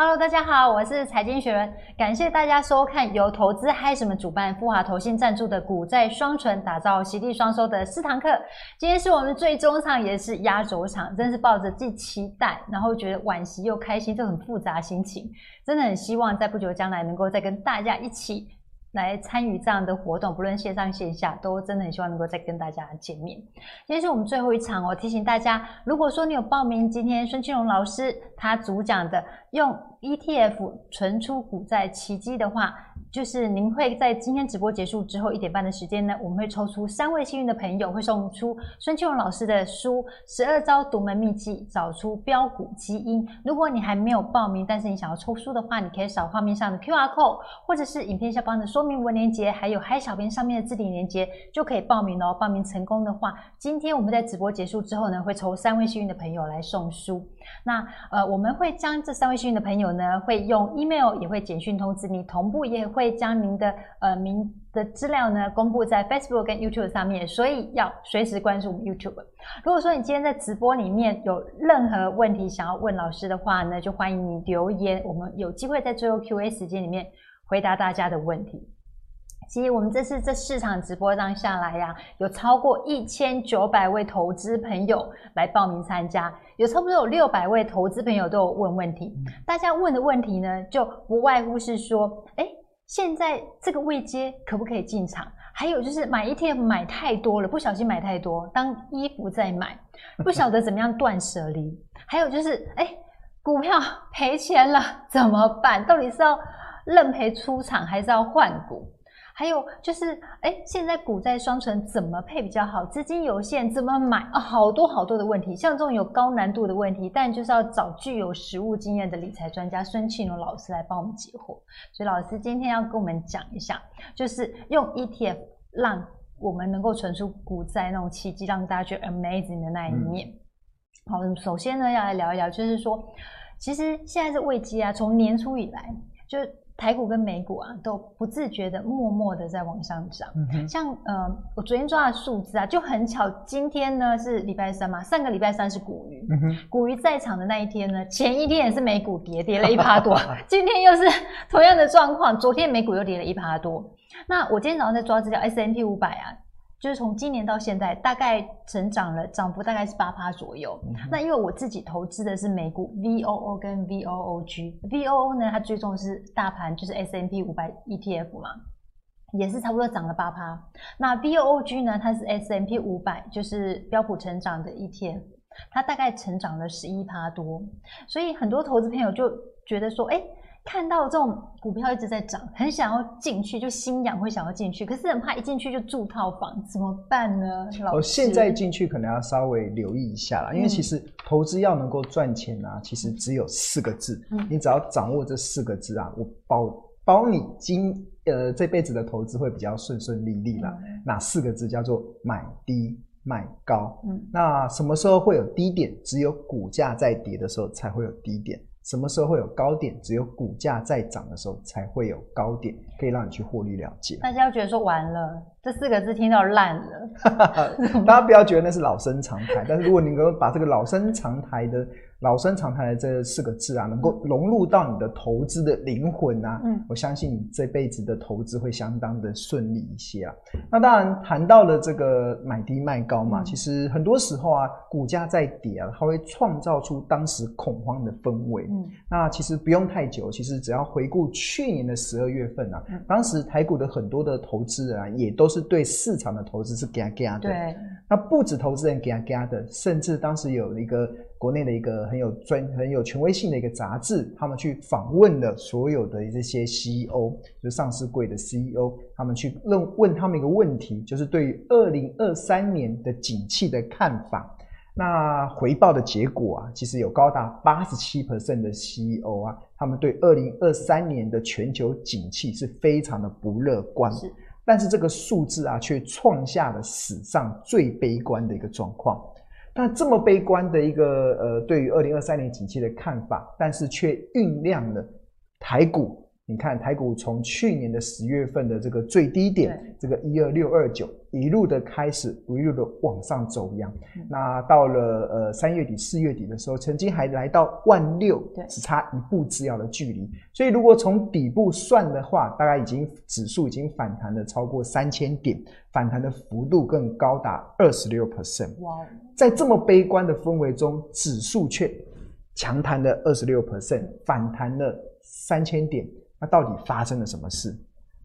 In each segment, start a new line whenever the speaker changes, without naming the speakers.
Hello，大家好，我是财经学人，感谢大家收看由投资嗨什么主办、富华投信赞助的股债双存，打造席地双收的四堂课。今天是我们最终场，也是压轴场，真是抱着既期待，然后觉得惋惜又开心，这很复杂心情，真的很希望在不久将来能够再跟大家一起。来参与这样的活动，不论线上线下，都真的很希望能够再跟大家见面。今天是我们最后一场哦，提醒大家，如果说你有报名今天孙庆荣老师他主讲的用 ETF 存出股债奇迹的话。就是您会在今天直播结束之后一点半的时间呢，我们会抽出三位幸运的朋友，会送出孙庆荣老师的书《十二招独门秘籍找出标股基因》。如果你还没有报名，但是你想要抽书的话，你可以扫画面上的 QR code，或者是影片下方的说明文链接，还有嗨小编上面的置顶链接，就可以报名哦。报名成功的话，今天我们在直播结束之后呢，会抽三位幸运的朋友来送书。那呃，我们会将这三位幸运的朋友呢，会用 email 也会简讯通知你，同步也会将您的呃名的资料呢公布在 Facebook 跟 YouTube 上面，所以要随时关注我们 YouTube。如果说你今天在直播里面有任何问题想要问老师的话呢，就欢迎你留言，我们有机会在最后 Q&A 时间里面回答大家的问题。其实我们这次这四场直播让下来呀、啊，有超过一千九百位投资朋友来报名参加，有差不多有六百位投资朋友都有问问题。大家问的问题呢，就不外乎是说，哎，现在这个位阶可不可以进场？还有就是买 ETF 买太多了，不小心买太多，当衣服在买，不晓得怎么样断舍离。还有就是，哎，股票赔钱了怎么办？到底是要认赔出场，还是要换股？还有就是，哎，现在股债双存怎么配比较好？资金有限，怎么买啊？好多好多的问题，像这种有高难度的问题，但就是要找具有实务经验的理财专家孙庆龙老师来帮我们解惑。所以老师今天要跟我们讲一下，就是用 ETF 让我们能够存出股债那种奇迹，让大家觉得 amazing 的那一面。嗯、好，首先呢要来聊一聊，就是说，其实现在是危机啊，从年初以来就。台股跟美股啊，都不自觉的默默的在往上涨。嗯、像呃，我昨天抓的数字啊，就很巧，今天呢是礼拜三嘛，上个礼拜三是股鱼，嗯、股鱼在场的那一天呢，前一天也是美股跌，跌了一趴多，今天又是同样的状况，昨天美股又跌了一趴多。那我今天早上在抓资料，S M P 五百啊。就是从今年到现在，大概成长了，涨幅大概是八趴左右。嗯、那因为我自己投资的是美股 VOO 跟 VOOG，VOO 呢，它追踪的是大盘，就是 S M P 五百 ETF 嘛，也是差不多涨了八趴。那 VOOG 呢，它是 S M P 五百，就是标普成长的 ETF，它大概成长了十一趴多。所以很多投资朋友就觉得说，哎。看到这种股票一直在涨，很想要进去，就心痒会想要进去，可是很怕一进去就住套房，怎么办呢？老师，
我现在进去可能要稍微留意一下啦，因为其实投资要能够赚钱啊，其实只有四个字，嗯、你只要掌握这四个字啊，我保保你今呃这辈子的投资会比较顺顺利利啦。嗯、哪四个字叫做买低卖高？嗯，那什么时候会有低点？只有股价在跌的时候才会有低点。什么时候会有高点？只有股价在涨的时候才会有高点，可以让你去获利了结。
大家要觉得说完了，这四个字听到烂了。
大家不要觉得那是老生常谈，但是如果你能够把这个老生常谈的。老生常谈的这四个字啊，能够融入到你的投资的灵魂啊，嗯，我相信你这辈子的投资会相当的顺利一些啊。那当然谈到了这个买低卖高嘛，其实很多时候啊，股价在跌啊，它会创造出当时恐慌的氛围。嗯，那其实不用太久，其实只要回顾去年的十二月份啊，当时台股的很多的投资人啊，也都是对市场的投资是嘎嘎的。对，那不止投资人嘎嘎的，甚至当时有一个。国内的一个很有专、很有权威性的一个杂志，他们去访问了所有的这些 CEO，就是上市柜的 CEO，他们去问问他们一个问题，就是对于二零二三年的景气的看法。那回报的结果啊，其实有高达八十七 percent 的 CEO 啊，他们对二零二三年的全球景气是非常的不乐观。但是这个数字啊，却创下了史上最悲观的一个状况。那这么悲观的一个呃，对于二零二三年景气的看法，但是却酝酿了台股你看台股从去年的十月份的这个最低点，这个一二六二九，一路的开始，一路的往上走扬。嗯、那到了呃三月底四月底的时候，曾经还来到万六，只差一步之遥的距离。所以如果从底部算的话，大概已经指数已经反弹了超过三千点，反弹的幅度更高达二十六 percent。哇，在这么悲观的氛围中，指数却强弹了二十六 percent，反弹了三千点。那到底发生了什么事？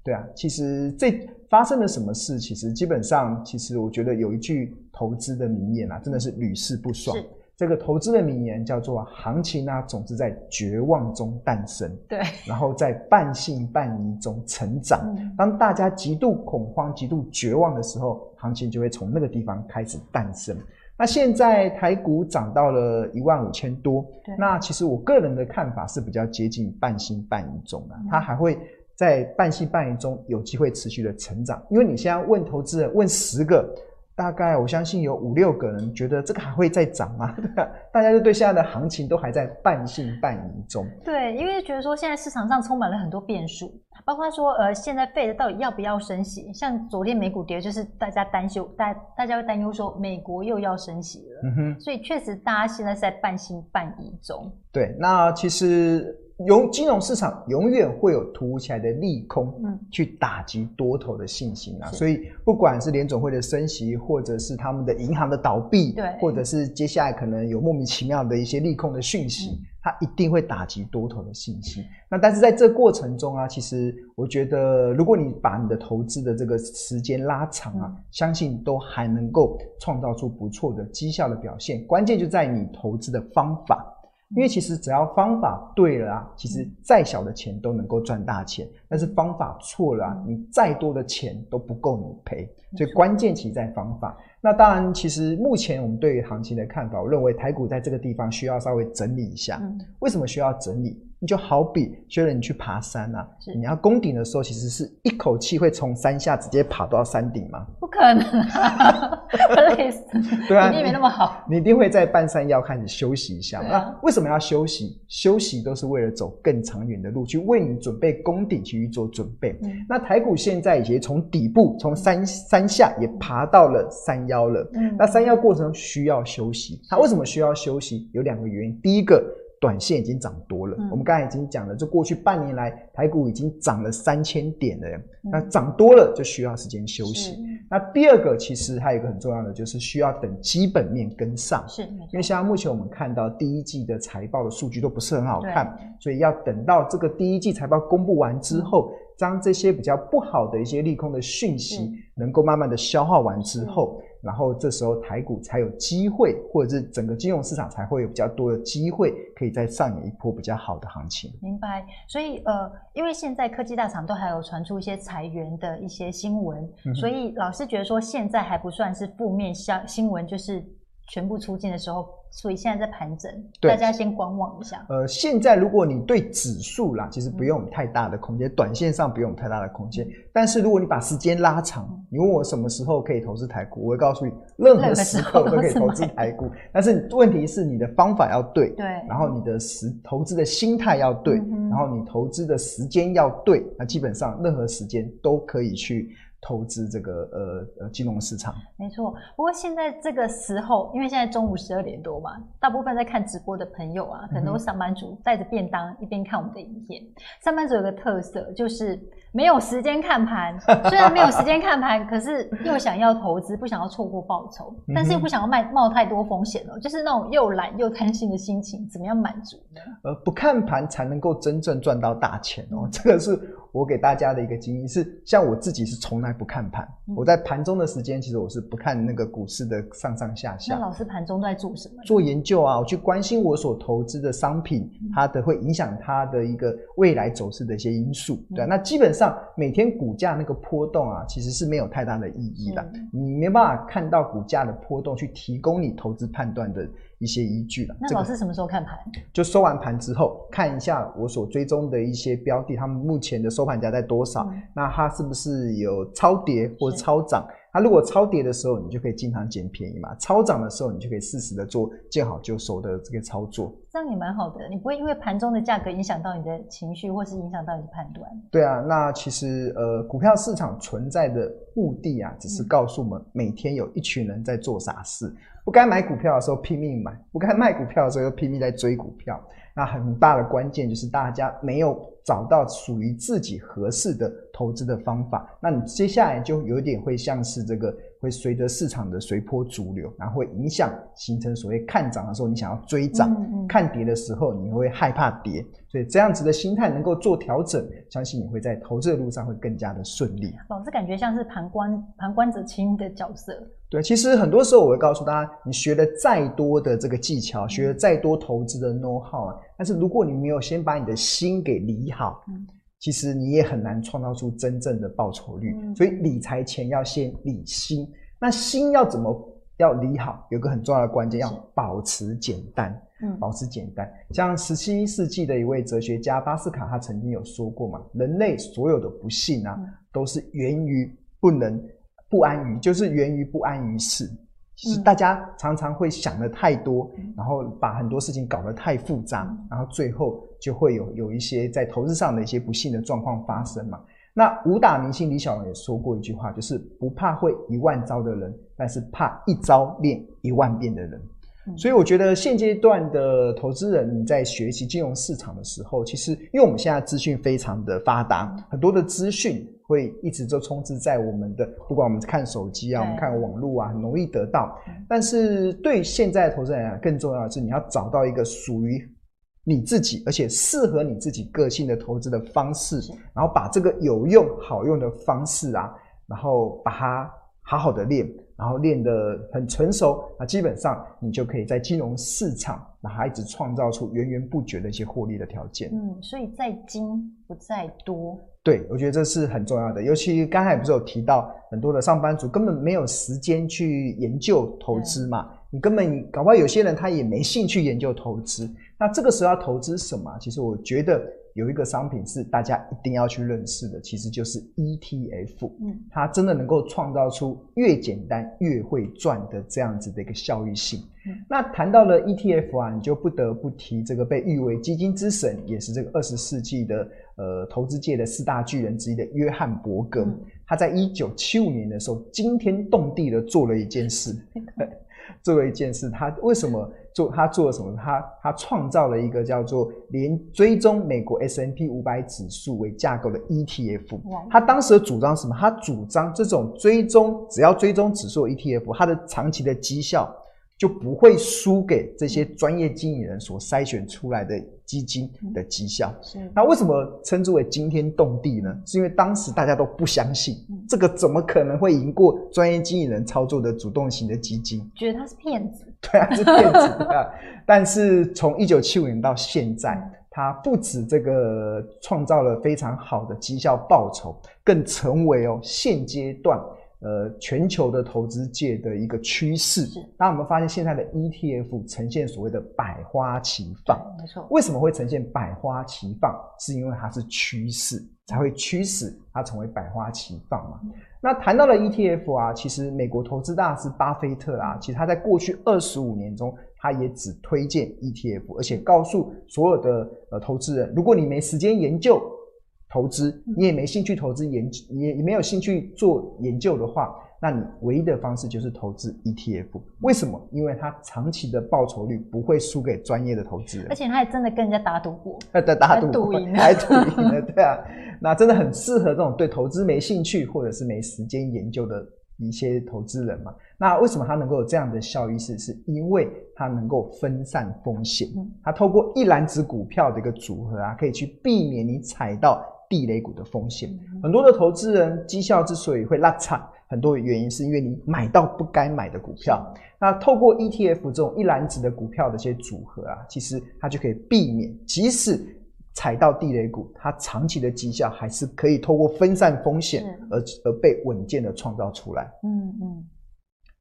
对啊，其实这发生了什么事？其实基本上，其实我觉得有一句投资的名言啊，真的是屡试不爽。是这个投资的名言叫做“行情啊，总是在绝望中诞生”。
对，
然后在半信半疑中成长。嗯、当大家极度恐慌、极度绝望的时候，行情就会从那个地方开始诞生。那现在台股涨到了一万五千多，那其实我个人的看法是比较接近半信半疑中的，它还会在半信半疑中有机会持续的成长，因为你现在问投资人问十个。大概我相信有五六个人觉得这个还会再涨吗？大家就对现在的行情都还在半信半疑中。
对，因为觉得说现在市场上充满了很多变数，包括说呃现在 Fed 到底要不要升息？像昨天美股跌，就是大家担忧，大大家会担忧说美国又要升息了。嗯哼。所以确实大家现在是在半信半疑中。
对，那其实。永金融市场永远会有突如其来的利空，嗯，去打击多头的信心啊。所以不管是联总会的升息，或者是他们的银行的倒闭，对，或者是接下来可能有莫名其妙的一些利空的讯息，嗯、它一定会打击多头的信心。那但是在这过程中啊，其实我觉得，如果你把你的投资的这个时间拉长啊，嗯、相信都还能够创造出不错的绩效的表现。关键就在你投资的方法。因为其实只要方法对了啊，其实再小的钱都能够赚大钱。但是方法错了啊，你再多的钱都不够你赔。所以关键其实在方法。那当然，其实目前我们对于行情的看法，我认为台股在这个地方需要稍微整理一下。为什么需要整理？你就好比，学了你去爬山、啊，是你要攻顶的时候，其实是一口气会从山下直接爬到山顶吗？
不可能啊，累死。对啊，体力没那么好
你，你一定会在半山腰开始休息一下嘛。啊、那为什么要休息？休息都是为了走更长远的路，去为你准备攻顶去做准备。嗯、那台股现在已经从底部，从山山下也爬到了山腰了。嗯，那山腰过程中需要休息。它为什么需要休息？有两个原因。第一个。短线已经涨多了，嗯、我们刚才已经讲了，这过去半年来台股已经涨了三千点了，嗯、那涨多了就需要时间休息。那第二个其实还有一个很重要的，就是需要等基本面跟上，是，因为像目前我们看到第一季的财报的数据都不是很好看，所以要等到这个第一季财报公布完之后，将、嗯、这些比较不好的一些利空的讯息能够慢慢的消化完之后。然后这时候台股才有机会，或者是整个金融市场才会有比较多的机会，可以再上演一波比较好的行情。
明白。所以呃，因为现在科技大厂都还有传出一些裁员的一些新闻，嗯、所以老师觉得说现在还不算是负面消新闻，就是全部出尽的时候。所以现在在盘整，对大家先观望一下。
呃，现在如果你对指数啦，其实不用太大的空间，嗯、短线上不用太大的空间。但是如果你把时间拉长，你问我什么时候可以投资台股，我会告诉你，任何时候都可以投资台股。但是问题是你的方法要对，对，然后你的时投资的心态要对，嗯、然后你投资的时间要对，那基本上任何时间都可以去。投资这个呃呃金融市场，
没错。不过现在这个时候，因为现在中午十二点多嘛，大部分在看直播的朋友啊，很多上班族带着便当一边看我们的影片。上班族有个特色就是。没有时间看盘，虽然没有时间看盘，可是又想要投资，不想要错过报酬，但是又不想要冒冒太多风险哦，就是那种又懒又贪心的心情，怎么样满足呢？
呃，不看盘才能够真正赚到大钱哦，这个是我给大家的一个经验，是像我自己是从来不看盘，嗯、我在盘中的时间其实我是不看那个股市的上上下下。
那老师盘中都在做什么？
做研究啊，我去关心我所投资的商品，它的会影响它的一个未来走势的一些因素，对、啊，那基本上。每天股价那个波动啊，其实是没有太大的意义的。你没办法看到股价的波动去提供你投资判断的一些依据了。
那老师什么时候看盘？
就收完盘之后，看一下我所追踪的一些标的，他们目前的收盘价在多少？嗯、那它是不是有超跌或超涨？那如果超跌的时候，你就可以经常捡便宜嘛；超涨的时候，你就可以适时的做见好就收的这个操作。
这样也蛮好的，你不会因为盘中的价格影响到你的情绪，或是影响到你的判断。
对啊，那其实呃，股票市场存在的目的啊，只是告诉我们每天有一群人在做傻事，不该买股票的时候拼命买，不该卖股票的时候又拼命在追股票。那很大的关键就是大家没有找到属于自己合适的投资的方法，那你接下来就有点会像是这个会随着市场的随波逐流，然后会影响形成所谓看涨的时候你想要追涨，嗯嗯，看跌的时候你会害怕跌，所以这样子的心态能够做调整，相信你会在投资的路上会更加的顺利。
老师感觉像是旁观旁观者清的角色。
对，其实很多时候我会告诉大家，你学了再多的这个技巧，学了再多投资的 know how 啊，但是如果你没有先把你的心给理好，嗯，其实你也很难创造出真正的报酬率。嗯，所以理财前要先理心，那心要怎么要理好？有个很重要的关键，要保持简单。嗯，保持简单。像十七世纪的一位哲学家巴斯卡，他曾经有说过嘛，人类所有的不幸啊，都是源于不能。不安于就是源于不安于事，是大家常常会想的太多，嗯，然后把很多事情搞得太复杂，嗯，然后最后就会有有一些在投资上的一些不幸的状况发生嘛。那武打明星李小龙也说过一句话，就是不怕会一万招的人，但是怕一招练一万遍的人。嗯，所以我觉得现阶段的投资人你在学习金融市场的时候，其实因为我们现在资讯非常的发达，很多的资讯。会一直都充斥在我们的，不管我们看手机啊，我们看网络啊，很容易得到。但是对现在的投资人来讲，更重要的是你要找到一个属于你自己，而且适合你自己个性的投资的方式，然后把这个有用、好用的方式啊，然后把它好好的练，然后练得很成熟，那基本上你就可以在金融市场，然后一直创造出源源不绝的一些获利的条件。
嗯，所以在精不在多。
对，我觉得这是很重要的，尤其刚才不是有提到很多的上班族根本没有时间去研究投资嘛，你根本搞不好有些人他也没兴趣研究投资，那这个时候要投资什么？其实我觉得有一个商品是大家一定要去认识的，其实就是 ETF，嗯，它真的能够创造出越简单越会赚的这样子的一个效益性。嗯，那谈到了 ETF 啊，你就不得不提这个被誉为基金之神，也是这个二十世纪的。呃，投资界的四大巨人之一的约翰伯格，嗯、他在一九七五年的时候惊天动地的做了一件事，做了一件事。他为什么做？他做了什么？他他创造了一个叫做连追踪美国 S&P 五百指数为架构的 ETF。他当时的主张是什么？他主张这种追踪只要追踪指数 ETF，它的长期的绩效。就不会输给这些专业经理人所筛选出来的基金的绩效。是，那为什么称之为惊天动地呢？是因为当时大家都不相信，这个怎么可能会赢过专业经理人操作的主动型的基金？
觉得他是骗子。
对啊，是骗子啊！但是从一九七五年到现在，他不止这个创造了非常好的绩效报酬，更成为哦现阶段。呃，全球的投资界的一个趋势。是。那我们发现现在的 ETF 呈现所谓的百花齐放。没错。为什么会呈现百花齐放？是因为它是趋势，才会驱使它成为百花齐放嘛。嗯、那谈到了 ETF 啊，其实美国投资大师巴菲特啊，其实他在过去二十五年中，他也只推荐 ETF，而且告诉所有的呃投资人，如果你没时间研究。投资你也没兴趣投资研究，也也没有兴趣做研究的话，那你唯一的方式就是投资 ETF。为什么？因为它长期的报酬率不会输给专业的投资人，
而且他还真的跟人家打赌过，
呃，打赌赌过，还赌赢了，对啊，那真的很适合这种对投资没兴趣或者是没时间研究的一些投资人嘛。那为什么它能够有这样的效益？是是因为它能够分散风险，它透过一篮子股票的一个组合啊，可以去避免你踩到。地雷股的风险，很多的投资人绩效之所以会拉差，很多原因是因为你买到不该买的股票。那透过 ETF 这种一篮子的股票的一些组合啊，其实它就可以避免，即使踩到地雷股，它长期的绩效还是可以透过分散风险而而被稳健的创造出来。嗯嗯，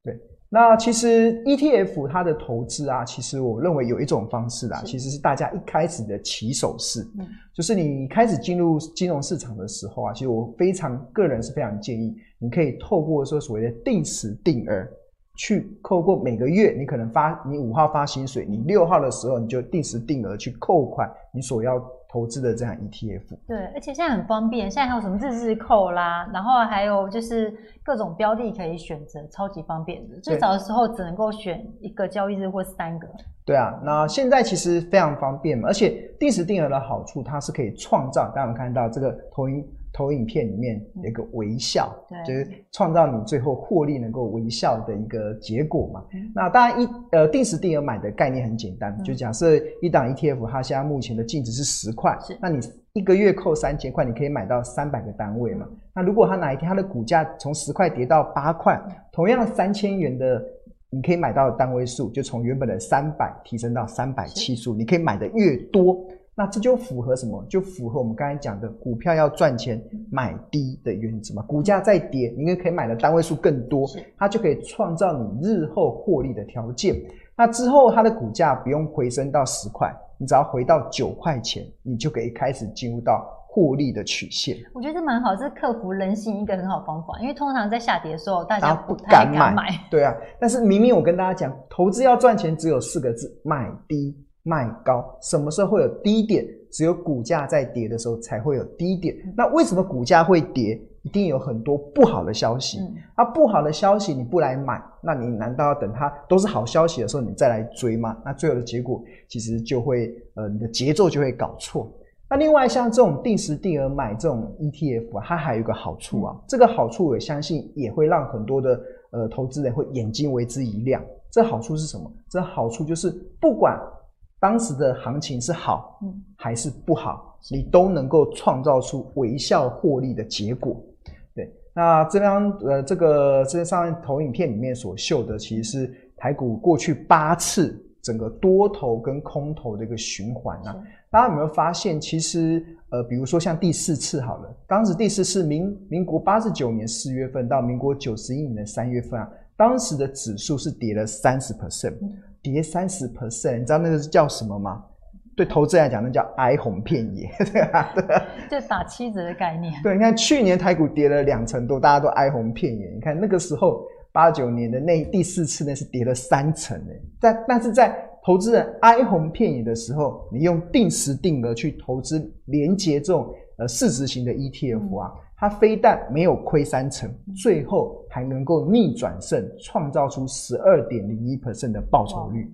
对。那其实 ETF 它的投资啊，其实我认为有一种方式啊，其实是大家一开始的起手式，嗯，就是你开始进入金融市场的时候啊，其实我非常个人是非常建议，你可以透过说所谓的定时定额。去扣过每个月，你可能发你五号发薪水，你六号的时候你就定时定额去扣款你所要投资的这样 ETF。
对，而且现在很方便，现在还有什么日日扣啦，然后还有就是各种标的可以选择，超级方便的。最早的时候只能够选一个交易日或三个。
对啊，那现在其实非常方便嘛，而且定时定额的好处，它是可以创造，大家有看到这个投影。投影片里面有一个微笑，嗯、就是创造你最后获利能够微笑的一个结果嘛。嗯、那当然一呃定时定额买的概念很简单，嗯、就假设一档 ETF 它现在目前的净值是十块，是那你一个月扣三千块，你可以买到三百个单位嘛。嗯、那如果它哪一天它的股价从十块跌到八块，嗯、同样三千元的你可以买到的单位数就从原本的三百提升到三百七数，是你可以买的越多。那这就符合什么？就符合我们刚才讲的股票要赚钱买低的原则嘛。股价在跌，你也可以买的单位数更多，它就可以创造你日后获利的条件。那之后它的股价不用回升到十块，你只要回到九块钱，你就可以开始进入到获利的曲线。
我觉得这蛮好，这是克服人性一个很好方法。因为通常在下跌的时候，大家不太敢买。
对啊，但是明明我跟大家讲，投资要赚钱只有四个字：买低。卖高，什么时候会有低点？只有股价在跌的时候才会有低点。那为什么股价会跌？一定有很多不好的消息。嗯、啊，不好的消息你不来买，那你难道要等它都是好消息的时候你再来追吗？那最后的结果其实就会，呃，你的节奏就会搞错。那另外像这种定时定额买这种 ETF 啊，它还有一个好处啊，嗯、这个好处我相信也会让很多的呃投资人会眼睛为之一亮。这好处是什么？这好处就是不管。当时的行情是好，还是不好，嗯、你都能够创造出微笑获利的结果。对，那这张呃，这个这上投影片里面所秀的，其实是台股过去八次整个多头跟空头的一个循环啊。大家有没有发现，其实呃，比如说像第四次好了，当时第四次民民国八十九年四月份到民国九十一年的三月份啊，当时的指数是跌了三十 percent。嗯跌三十 percent，你知道那个是叫什么吗？对投资来讲，那叫哀鸿遍野，对吧？对，
就打七折的概念。
对，你看去年台股跌了两成多，大家都哀鸿遍野。你看那个时候八九年的那第四次呢，是跌了三成诶。但但是在投资人哀鸿遍野的时候，你用定时定额去投资连接这种呃市值型的 ETF 啊。嗯它非但没有亏三成，最后还能够逆转胜，创造出十二点零一 percent 的报酬率。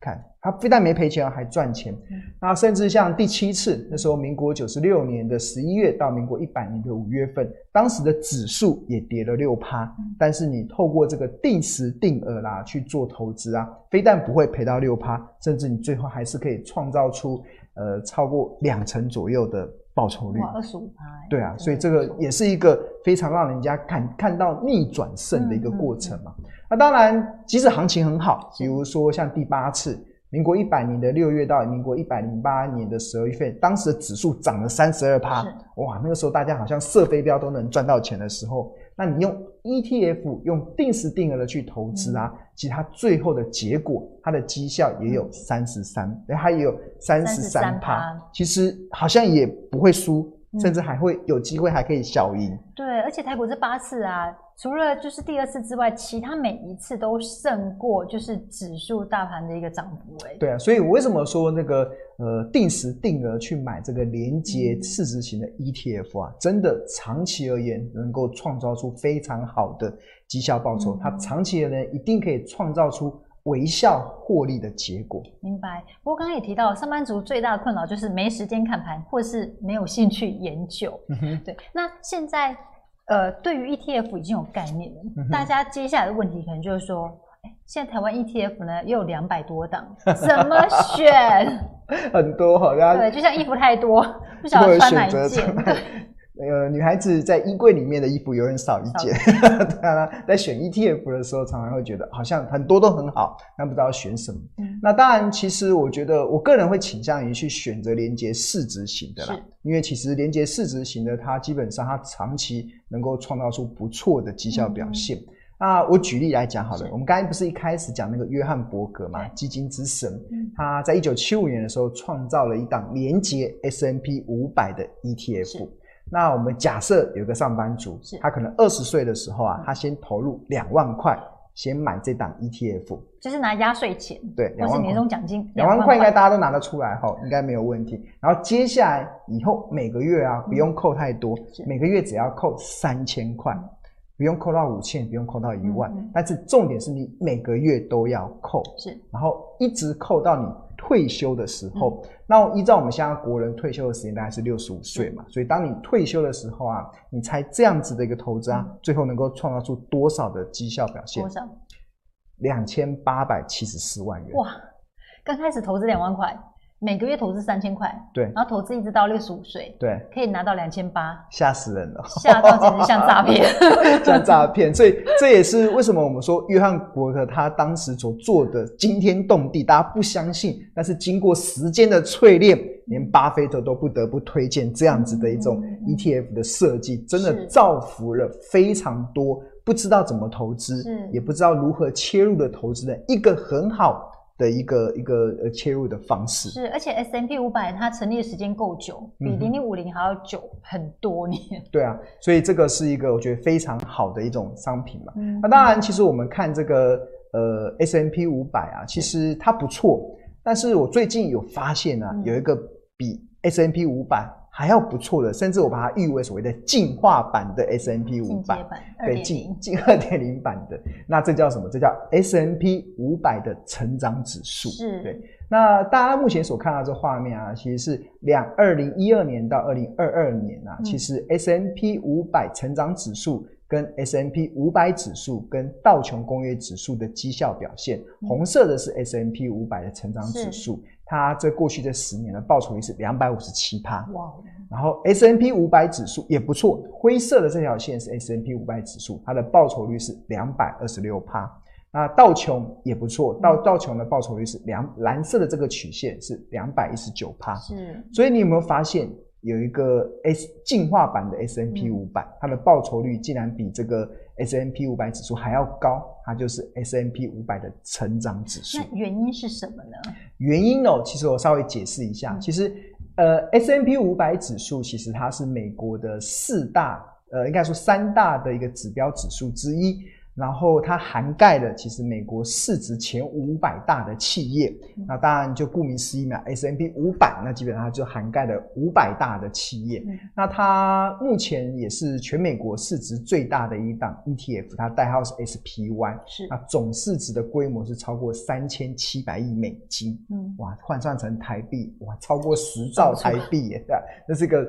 看，它非但没赔钱，还赚钱。嗯、那甚至像第七次，那时候民国九十六年的十一月到民国一百年的五月份，当时的指数也跌了六趴。嗯、但是你透过这个定时定额啦去做投资啊，非但不会赔到六趴，甚至你最后还是可以创造出呃超过两成左右的。报酬率
二十五趴，
对啊，所以这个也是一个非常让人家看看到逆转胜的一个过程嘛。嗯嗯嗯、那当然，即使行情很好，比如说像第八次，民国一百年的六月到民国一百零八年的十二月份，当时的指数涨了三十二趴，哇，那个时候大家好像射飞镖都能赚到钱的时候。那你用 ETF 用定时定额的去投资啊，嗯、其实它最后的结果，它的绩效也有三十三，它也有三十三趴，其实好像也不会输。甚至还会有机会，还可以小赢。
对，而且台股这八次啊，除了就是第二次之外，其他每一次都胜过就是指数大盘的一个涨幅。哎，
对啊，所以我为什么说那个呃定时定额去买这个连接市值型的 ETF 啊，嗯、真的长期而言能够创造出非常好的绩效报酬。嗯、它长期而言一定可以创造出。微笑获利的结果，
明白。不过刚刚也提到，上班族最大的困扰就是没时间看盘，或是没有兴趣研究。嗯、对，那现在呃，对于 ETF 已经有概念了，嗯、大家接下来的问题可能就是说，哎，现在台湾 ETF 呢又有两百多档，怎么选？
很多好像
对，就像衣服太多，不晓得穿哪一件。
呃，女孩子在衣柜里面的衣服永远少一件。当然，在选 ETF 的时候，常常会觉得好像很多都很好，但不知道选什么。嗯、那当然，其实我觉得我个人会倾向于去选择连接市值型的啦，因为其实连接市值型的，它基本上它长期能够创造出不错的绩效表现。嗯那我举例来讲好了，我们刚才不是一开始讲那个约翰伯格嘛，基金之神，他在一九七五年的时候创造了一档连接 S&P 五百的 ETF。那我们假设有个上班族，他可能二十岁的时候啊，他先投入两万块，先买这档 ETF，
就是拿压岁钱，
对，
或是年终奖金，
两万块应该大家都拿得出来哈，应该没有问题。然后接下来以后每个月啊，不用扣太多，每个月只要扣三千块。不用扣到五千，不用扣到一万，嗯嗯，但是重点是你每个月都要扣，是，然后一直扣到你退休的时候。嗯、那依照我们现在国人退休的时间大概是六十五岁嘛，所以当你退休的时候啊，你猜这样子的一个投资啊，嗯、最后能够创造出多少的绩效表现？多少？两千八百七十四万元。哇，
刚开始投资两万块。每个月投资三千块，
对，
然后投资一直到六十五岁，
对，
可以拿到两千八，
吓死人了，
吓到简直像诈骗，
像诈骗。所以这也是为什么我们说约翰伯格他当时所做的惊天动地，大家不相信，但是经过时间的淬炼，连巴菲特都不得不推荐这样子的一种 ETF 的设计，真的造福了非常多不知道怎么投资，也不知道如何切入的投资人，一个很好。的一个一个呃切入的方式
是，而且 S&P 五百它成立的时间够久，比零零五零还要久很多年。
对啊，所以这个是一个我觉得非常好的一种商品嘛。嗯、那当然，其实我们看这个呃 S&P 五百啊，其实它不错，但是我最近有发现啊，有一个比 S&P 五百。还要不错的，甚至我把它誉为所谓的进化版的 S&P 五百，对，进进二点零版的。那这叫什么？这叫 S&P 五百的成长指数。是，对。那大家目前所看到这画面啊，其实是两二零一二年到二零二二年啊，嗯、其实 S&P 五百成长指数跟 S&P 五百指数跟道琼工业指数的绩效表现，嗯、红色的是 S&P 五百的成长指数。它这过去这十年的报酬率是两百五十七趴，哇！然后 S N P 五百指数也不错，灰色的这条线是 S N P 五百指数，它的报酬率是两百二十六趴。那道琼也不错，道道琼的报酬率是两蓝色的这个曲线是两百一十九趴。是，所以你有没有发现有一个 S 进化版的 S N P 五百，它的报酬率竟然比这个 S&P 五百指数还要高？它就是 S&P 五百的成长指数。
那原因是什么呢？
原因哦，其实我稍微解释一下。其实，呃，S&P 五百指数其实它是美国的四大，呃，应该说三大的一个指标指数之一。然后它涵盖了其实美国市值前五百大的企业，那当然就顾名思义嘛，S&P 五百，那基本上就涵盖了五百大的企业。那它目前也是全美国市值最大的一档 ETF，它代号是 SPY，是那总市值的规模是超过三千七百亿美金，嗯，哇，换算成台币，哇，超过十兆台币耶？那是个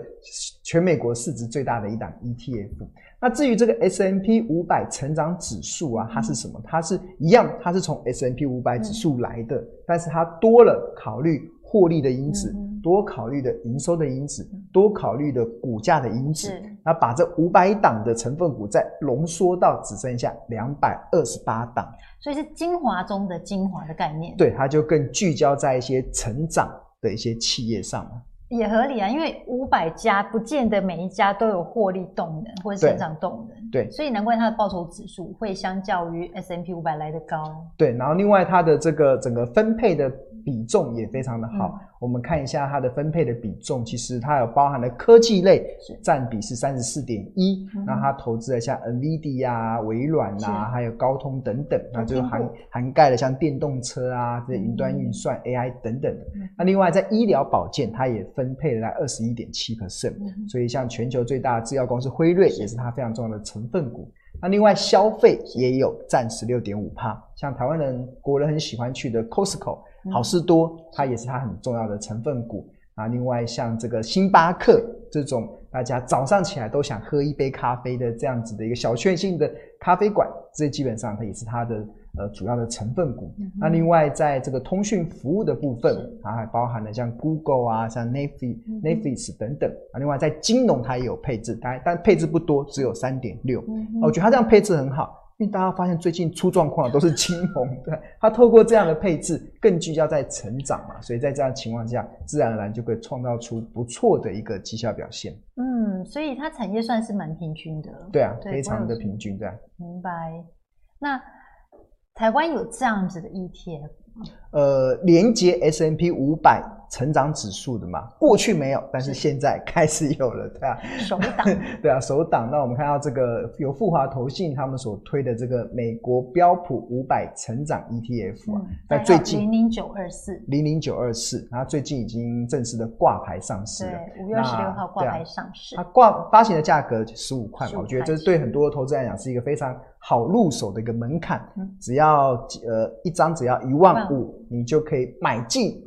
全美国市值最大的一档 ETF。那至于这个 S&P 五百成长指数啊，它是什么？它是一样，它是从 S&P 五百指数来的，但是它多了考虑获利的因子，多考虑的营收的因子，多考虑的股价的因子，那把这五百档的成分股再浓缩到只剩下两百二十八档，
所以是精华中的精华的概念。
对，它就更聚焦在一些成长的一些企业上了。
也合理啊，因为五百家不见得每一家都有获利动能或者成长动能，对，所以难怪它的报酬指数会相较于 S&P 五百来得高。对，
然后另外它的这个整个分配的比重也非常的好。嗯我们看一下它的分配的比重，其实它有包含了科技类，占比是三十四点一。那它投资了像 NVIDIA 啊、微软啊，还有高通等等，那就涵涵盖了像电动车啊、这些云端运算、AI 等等的。那另外在医疗保健，它也分配了在二十一点七 percent。所以像全球最大的制药公司辉瑞，也是它非常重要的成分股。那另外消费也有占十六点五帕，像台湾人国人很喜欢去的 Costco。好事多，它也是它很重要的成分股啊。另外，像这个星巴克这种大家早上起来都想喝一杯咖啡的这样子的一个小确幸的咖啡馆，这基本上它也是它的呃主要的成分股。嗯、那另外，在这个通讯服务的部分，它还包含了像 Google 啊、像 Netflix、嗯、Netflix 等等啊。另外，在金融它也有配置，但但配置不多，只有三点六。我觉得它这样配置很好。因为大家发现最近出状况的都是金融，对，它透过这样的配置更聚焦在成长嘛，所以在这样的情况下，自然而然就会创造出不错的一个绩效表现。
嗯，所以它产业算是蛮平均的。
对啊，对非常的平均，对啊。
明白。那台湾有这样子的 ETF？
呃，连接 S M P 五百成长指数的嘛，过去没有，但是现在开始有了，对啊，
首档，
对啊，首档。那我们看到这个由富华投信他们所推的这个美国标普五百成长 ETF 啊，在、嗯、最近
零零九二四。
零零九二四，它最近已经正式的挂牌上市了，
对，五月二十六号挂牌上市，
啊、它挂发行的价格十五块嘛，我觉得这对很多投资人来讲是一个非常好入手的一个门槛，嗯、只要呃一张只要一万五。你就可以买进，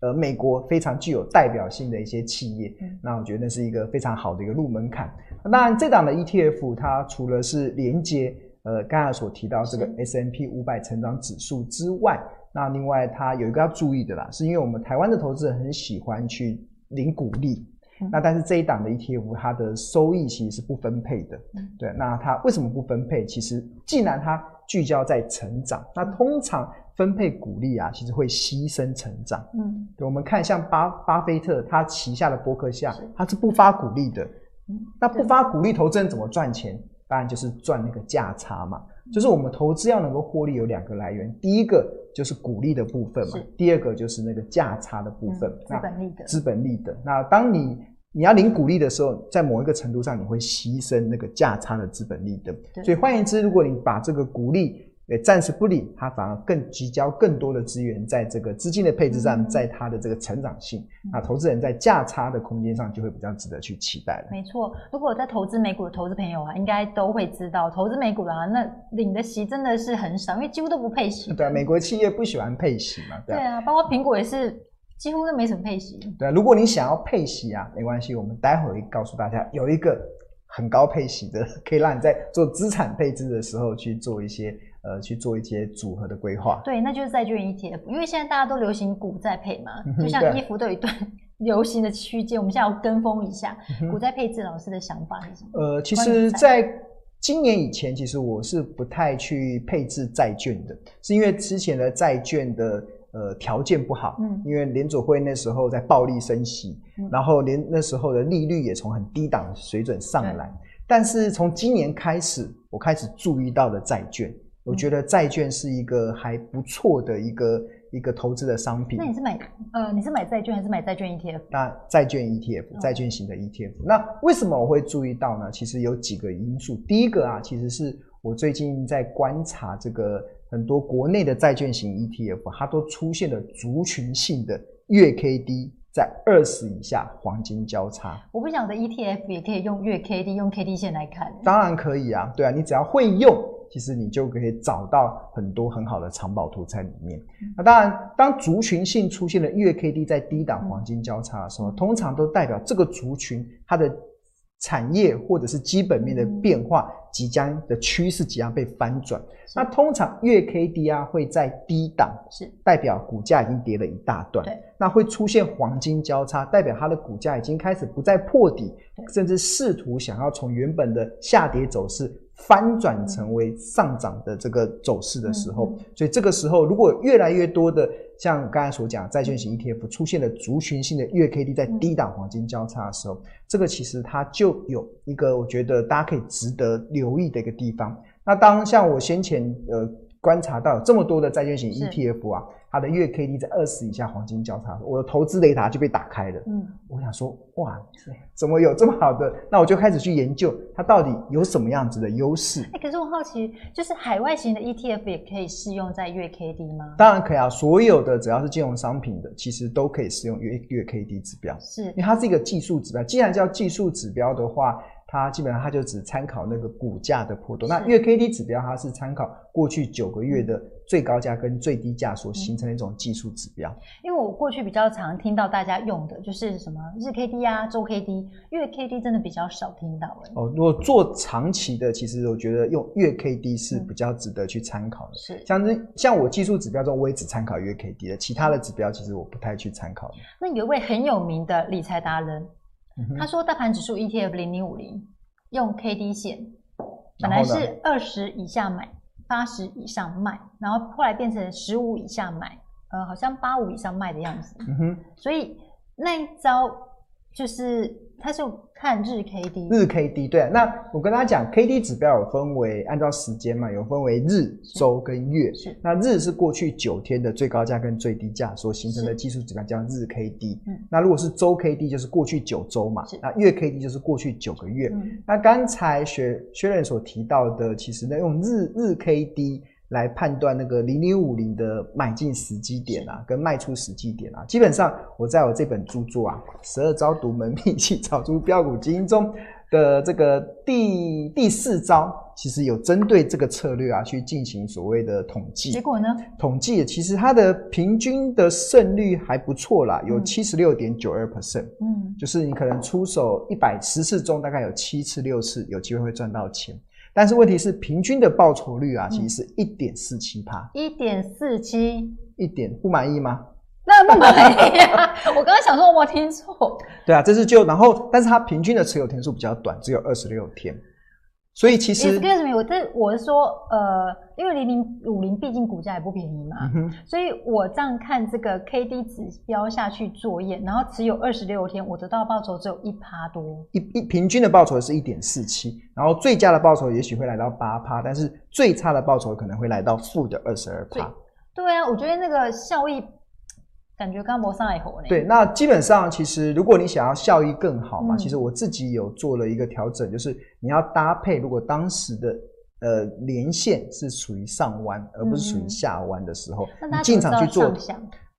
呃，美国非常具有代表性的一些企业，嗯、那我觉得那是一个非常好的一个入门槛。那当然，这档的 ETF 它除了是连接呃刚才所提到这个 S&P 五百成长指数之外，那另外它有一个要注意的啦，是因为我们台湾的投资人很喜欢去领股利，嗯、那但是这一档的 ETF 它的收益其实是不分配的，嗯、对，那它为什么不分配？其实既然它聚焦在成长，那通常分配股利啊，其实会牺牲成长。嗯，对，我们看像巴巴菲特他旗下的伯克夏，他是不发股利的。嗯，那不发股利，投资人怎么赚钱？当然就是赚那个价差嘛。就是我们投资要能够获利，有两个来源，第一个就是股利的部分嘛，第二个就是那个价差的部分。
资本利的。
资本利的。那当你你要领股利的时候，在某一个程度上，你会牺牲那个价差的资本利的。所以换言之，如果你把这个股利诶暂时不理，它反而更聚焦更多的资源在这个资金的配置上，在它的这个成长性。那、嗯、投资人在价差的空间上就会比较值得去期待了。
没错，如果在投资美股的投资朋友啊，应该都会知道，投资美股啊，那领的息真的是很少，因为几乎都不配息。
对啊，美国企业不喜欢配息嘛。对啊，
对啊，包括苹果也是。几乎都没什么配息。
对啊，如果你想要配息啊，没关系，我们待会儿会告诉大家有一个很高配息的，可以让你在做资产配置的时候去做一些呃去做一些组合的规划。
对，那就是债券 ETF，因为现在大家都流行股债配嘛，就像衣服都有一段 流行的区间，我们现在要跟风一下。股债配置，老师的想法是什么？
呃，其实，在今年以前，其实我是不太去配置债券的，是因为之前的债券的。呃，条件不好，嗯，因为联准会那时候在暴力升息，嗯、然后连那时候的利率也从很低档水准上来。对但是从今年开始，我开始注意到了债券，嗯、我觉得债券是一个还不错的一个一个投资的商品。
那你是买呃，你是买债券还是买债券 ETF？
那债券 ETF，债券型的 ETF。哦、那为什么我会注意到呢？其实有几个因素。第一个啊，其实是我最近在观察这个。很多国内的债券型 ETF，它都出现了族群性的月 K D 在二十以下黄金交叉。
我不晓得 ETF 也可以用月 K D 用 K D 线来看。
当然可以啊，对啊，你只要会用，其实你就可以找到很多很好的藏宝图在里面。嗯、那当然，当族群性出现了月 K D 在低档黄金交叉的时候，嗯、通常都代表这个族群它的。产业或者是基本面的变化，即将的趋势即将被翻转。那通常月 K D 啊会在低档，是代表股价已经跌了一大段。对，那会出现黄金交叉，代表它的股价已经开始不再破底，甚至试图想要从原本的下跌走势。翻转成为上涨的这个走势的时候，所以这个时候，如果越来越多的像刚才所讲债券型 ETF 出现了族群性的月 K D 在低档黄金交叉的时候，这个其实它就有一个我觉得大家可以值得留意的一个地方。那当像我先前呃观察到这么多的债券型 ETF 啊。它的月 K D 在二十以下黄金交叉，我的投资雷达就被打开了。嗯，我想说，哇，怎么有这么好的？那我就开始去研究它到底有什么样子的优势。
哎、欸，可是我好奇，就是海外型的 ETF 也可以适用在月 K D 吗？
当然可以啊，所有的只要是金融商品的，其实都可以适用月月 K D 指标。是，因为它是一个技术指标。既然叫技术指标的话，它基本上它就只参考那个股价的波动。那月 K D 指标它是参考过去九个月的最高价跟最低价所形成的一种技术指标。
因为我过去比较常听到大家用的就是什么日 K D 啊、周 K D，月 K D 真的比较少听到。
哦，如果做长期的，其实我觉得用月 K D 是比较值得去参考的。是，像是像我技术指标中，我也只参考月 K D 的，其他的指标其实我不太去参考的。
那有一位很有名的理财达人，嗯、他说大盘指数 ETF 零零五零。用 K D 线，本来是二十以下买，八十以上卖，然后后来变成十五以下买，呃，好像八五以上卖的样子。嗯哼，所以那一招就是它是看日 K D，
日 K D 对、啊。那我跟大家讲，K D 指标有分为按照时间嘛，有分为日、周跟月。是。那日是过去九天的最高价跟最低价所形成的技术指标，叫日 K D。嗯。那如果是周 K D，就是过去九周嘛。是。那月 K D 就是过去九个月。嗯。那刚才学学人所提到的，其实呢，用日日 K D。来判断那个零零五零的买进时机点啊，跟卖出时机点啊，基本上我在我这本著作啊《十二招独门秘籍找出标股基因》中的这个第第四招，其实有针对这个策略啊去进行所谓的统计。
结果呢？
统计其实它的平均的胜率还不错啦，有七十六点九二 percent。嗯，就是你可能出手一百十次中，大概有七次六次有机会会赚到钱。但是问题是，平均的报酬率啊，其实是一点四七趴。
一点四七，
一点不满意吗？
那不满意啊！我刚刚想说，我听错。
对啊，这是就然后，但是它平均的持有天数比较短，只有二十六天。所以其实
，excuse me，我这我是说，呃，因为零零五零毕竟股价也不便宜嘛，嗯、所以我这样看这个 K D 指标下去作业，然后持有二十六天，我得到报酬只有一趴多，
一一平均的报酬是一点四七，然后最佳的报酬也许会来到八趴，但是最差的报酬可能会来到负的二十二趴。
对啊，我觉得那个效益。感觉刚刚上来火呢。
对，那基本上其实如果你想要效益更好嘛，嗯、其实我自己有做了一个调整，就是你要搭配，如果当时的呃连线是属于上弯，而不是属于下弯的时候，嗯、你进场去做，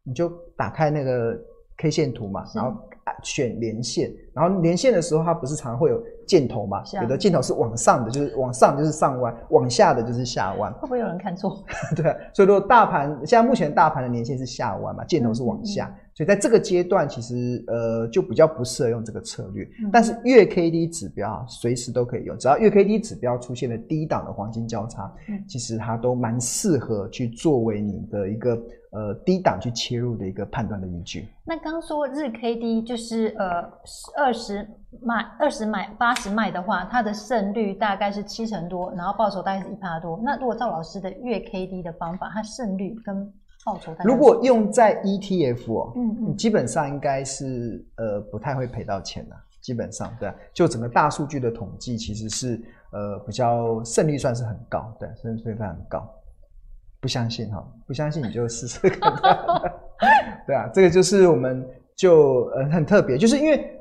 你就打开那个 K 线图嘛，然后选连线，然后连线的时候它不是常常会有。箭头嘛，有的箭头是往上的，就是往上就是上弯，往下的就是下弯。
会不会有人看错？
对啊，所以说大盘现在目前大盘的年线是下弯嘛，箭头是往下，嗯嗯、所以在这个阶段其实呃就比较不适合用这个策略。嗯、但是月 K D 指标啊，随时都可以用，只要月 K D 指标出现了低档的黄金交叉，嗯、其实它都蛮适合去作为你的一个呃低档去切入的一个判断的依据。
那刚说日 K D 就是呃二十买二十买八。十卖的话，它的胜率大概是七成多，然后报酬大概是一趴多。那如果赵老师的月 K D 的方法，它胜率跟报酬大概，
如果用在 ETF 哦，嗯嗯，基本上应该是呃不太会赔到钱的，基本上对啊，就整个大数据的统计，其实是呃比较胜率算是很高，对，胜率非常高。不相信哈，不相信你就试试看。对啊，这个就是我们就呃很特别，就是因为。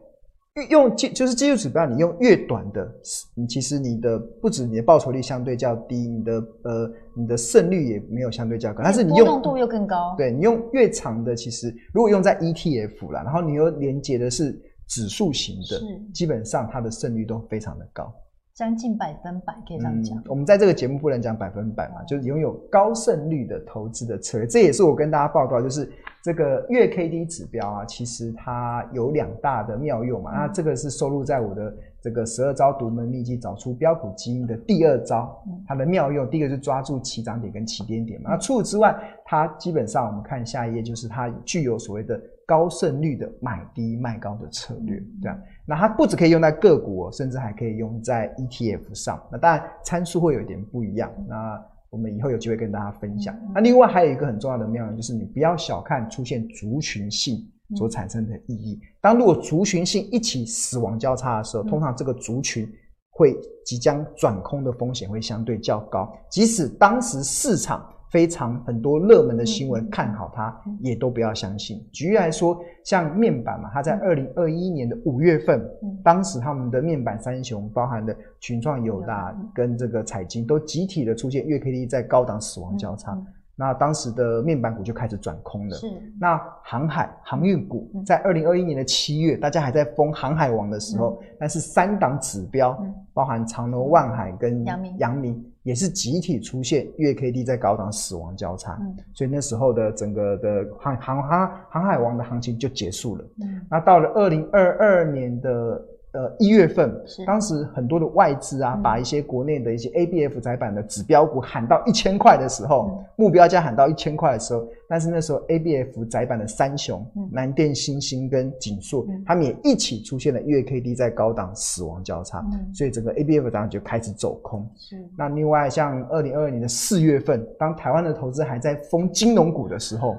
用技就是技术指标，你用越短的，你其实你的不止你的报酬率相对较低，你的呃你的胜率也没有相对较高，但是你用
波动度又更高。
对，你用越长的，其实如果用在 ETF 啦，然后你又连接的是指数型的，是基本上它的胜率都非常的高。
将近百分百，可以这样讲。
嗯，我们在这个节目不能讲百分百嘛，就是拥有高胜率的投资的策略。这也是我跟大家报告，就是这个月 K D 指标啊，其实它有两大的妙用嘛。嗯、那这个是收录在我的这个十二招独门秘籍找出标股基因的第二招。它的妙用，第一个是抓住起涨点跟起跌点嘛。那除此之外，它基本上我们看下一页，就是它具有所谓的高胜率的买低卖高的策略，这样。那它不只可以用在个股哦，甚至还可以用在 ETF 上。那当然参数会有一点不一样。那我们以后有机会跟大家分享。那另外还有一个很重要的妙用，就是你不要小看出现族群性所产生的意义。当如果族群性一起死亡交叉的时候，通常这个族群会即将转空的风险会相对较高，即使当时市场。非常很多热门的新闻看好它，也都不要相信。举例来说，像面板嘛，它在二零二一年的五月份，当时他们的面板三雄，包含的群创、友达跟这个彩晶，都集体的出现月 K D 在高档死亡交叉。那当时的面板股就开始转空了。是。那航海航运股在二零二一年的七月，大家还在封航海王的时候，但是三档指标，包含长隆、万海跟阳明，阳明。也是集体出现月 K D 在高档死亡交叉，嗯、所以那时候的整个的航航航航海王的行情就结束了。嗯、那到了二零二二年的。呃，一月份，是。当时很多的外资啊，嗯、把一些国内的一些 ABF 窄板的指标股喊到一千块的时候，嗯、目标价喊到一千块的时候，但是那时候 ABF 窄板的三雄，嗯、南电、新星跟锦硕，嗯、他们也一起出现了月 K D 在高档死亡交叉，嗯、所以整个 ABF 载板就开始走空。是。那另外像二零二二年的四月份，当台湾的投资还在封金融股的时候。